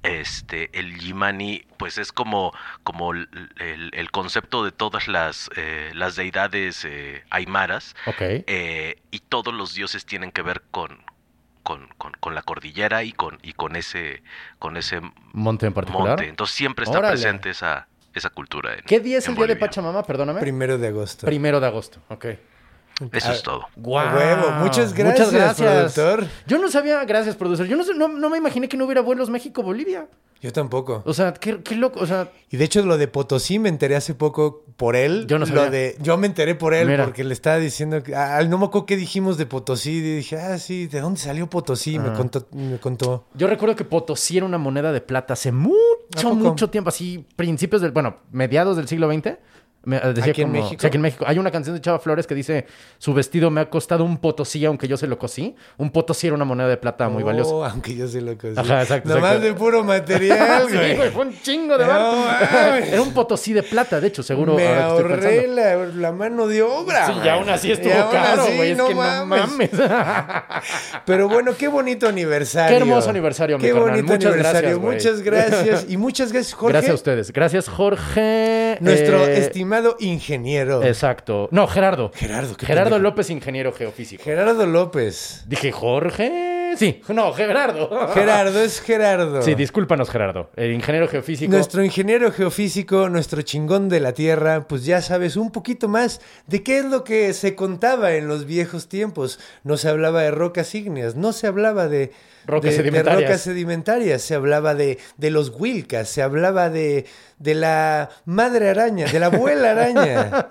Este, el Yimani, pues es como, como el, el- el concepto de todas las, eh, las deidades eh, aymaras, Ok. eh, y todos los dioses tienen que ver con, con, con- con la cordillera y con, y con ese, con ese Monte en particular. monte. Entonces siempre está Órale. presente esa, esa cultura. en- ¿Qué día es el día de. Pachamama? Perdóname. Primero de agosto. Primero de agosto. Ok. Eso es todo. Guau. huevo. Muchas gracias, productor. Yo no sabía, gracias, productor. Yo no, sé- no, no me imaginé que no hubiera vuelos México-Bolivia. Yo tampoco. O sea, qué, qué loco. O sea, Y de hecho lo de Potosí me enteré hace poco por él. Yo no Lo sabía. de, yo me enteré por él Mira. porque le estaba diciendo, que, ah, no me acuerdo qué dijimos de Potosí. Y dije, ah, sí, ¿de dónde salió Potosí? Me contó, me contó. yo recuerdo que Potosí era una moneda de plata hace ¿A mucho, mucho tiempo. Así, principios del, bueno, mediados del siglo XX. Me, eh, decía ¿Aquí en como- México? sí, aquí en México. Hay una canción de Chava Flores que dice: Su vestido me ha costado un potosí, aunque yo se lo cosí. Un potosí era una moneda de plata muy Oh, valiosa. Aunque yo sé lo que Ajá, exacto, Nomás exacto. de puro material, <laughs> Sí, güey. güey, fue un chingo de No. Era un potosí de plata, de hecho, seguro. Me ahorré la, la mano de obra. Sí, y güey. aún así estuvo aún caro, así, güey. Es que no mames. <laughs> Pero bueno, qué bonito aniversario. Qué hermoso aniversario, Qué bonito Muchas aniversario. gracias, güey. Muchas gracias. Y muchas gracias, <laughs> Jorge. Gracias a ustedes. Gracias, Jorge. Nuestro Eh, estimado ingeniero. Exacto. No, Gerardo. Gerardo, qué Gerardo pendejo. López, ingeniero geofísico. Gerardo López. Dije, Jorge. Sí, no, Gerardo. Gerardo, es Gerardo. Sí, discúlpanos, Gerardo. El ingeniero geofísico. Nuestro ingeniero geofísico, nuestro chingón de la Tierra, pues ya sabes un poquito más de qué es lo que se contaba en los viejos tiempos. No se hablaba de rocas ígneas, no se hablaba de Rocas de- de sedimentarias. rocas sedimentarias, se hablaba de, de los Wilcas, se hablaba de, de la madre araña, de la abuela araña.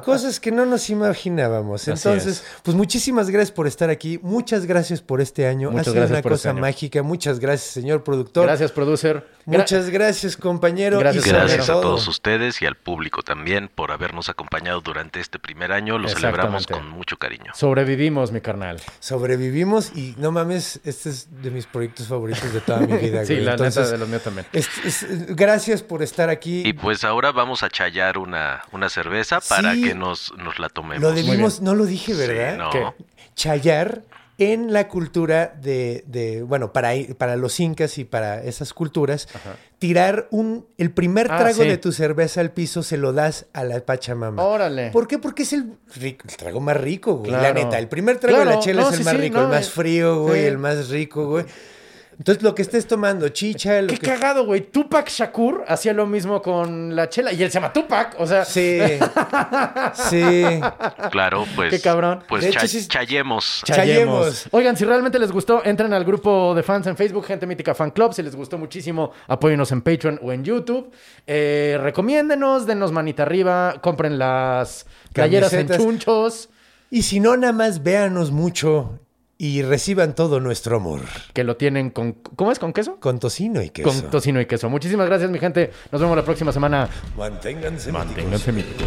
<laughs> Cosas que no nos imaginábamos. Entonces, pues muchísimas gracias por estar aquí, muchas gracias por este año. Muchas ha sido gracias una por este cosa mágica. Muchas gracias, señor productor. Gracias, producer. Gra- Muchas gracias, compañero. Gracias, Gracias a todo, todos ustedes y al público también por habernos acompañado durante este primer año. Lo celebramos con mucho cariño. Sobrevivimos, mi carnal. Sobrevivimos y no mames, este es de mis proyectos favoritos de toda mi vida. <laughs> Sí, güey. la Entonces, neta de los míos también. es- es- gracias por estar aquí. Y pues ahora vamos a chayar una, una cerveza para Sí. que nos, nos la tomemos. Lo debimos, no lo dije, ¿verdad? Sí, no. ¿Qué? Chayar en la cultura de, de- bueno, para, para los incas y para esas culturas, tirar un, el primer Ah, trago sí. de tu cerveza al piso se lo das a la Pachamama. Órale. ¿Por qué? Porque es el, rico- el trago más rico, güey. Claro. La neta, el primer trago de la chela no, es el sí, más sí, rico, no, el más frío, güey, el más rico, güey. Entonces, lo que estés tomando, chicha, lo Qué que... cagado, güey. Tupac Shakur hacía lo mismo con la chela. Y él se llama Tupac. O sea, Sí, <laughs> sí. Claro, pues. Qué cabrón. Pues De hecho, cha- sí chayemos. Chayemos. Oigan, si realmente les gustó, entren al grupo de fans en Facebook, Gente Mítica Fan Club. Si les gustó muchísimo, apóyenos en Patreon o en YouTube. Eh, recomiéndenos, denos manita arriba, compren las playeras en chunchos. Y si no, nada más véanos mucho y reciban todo nuestro amor. Que lo tienen con. ¿Cómo es? ¿Con queso? Con tocino y queso. Con tocino y queso. Muchísimas gracias, mi gente. Nos vemos la próxima semana. Manténganse, Manténganse míticos.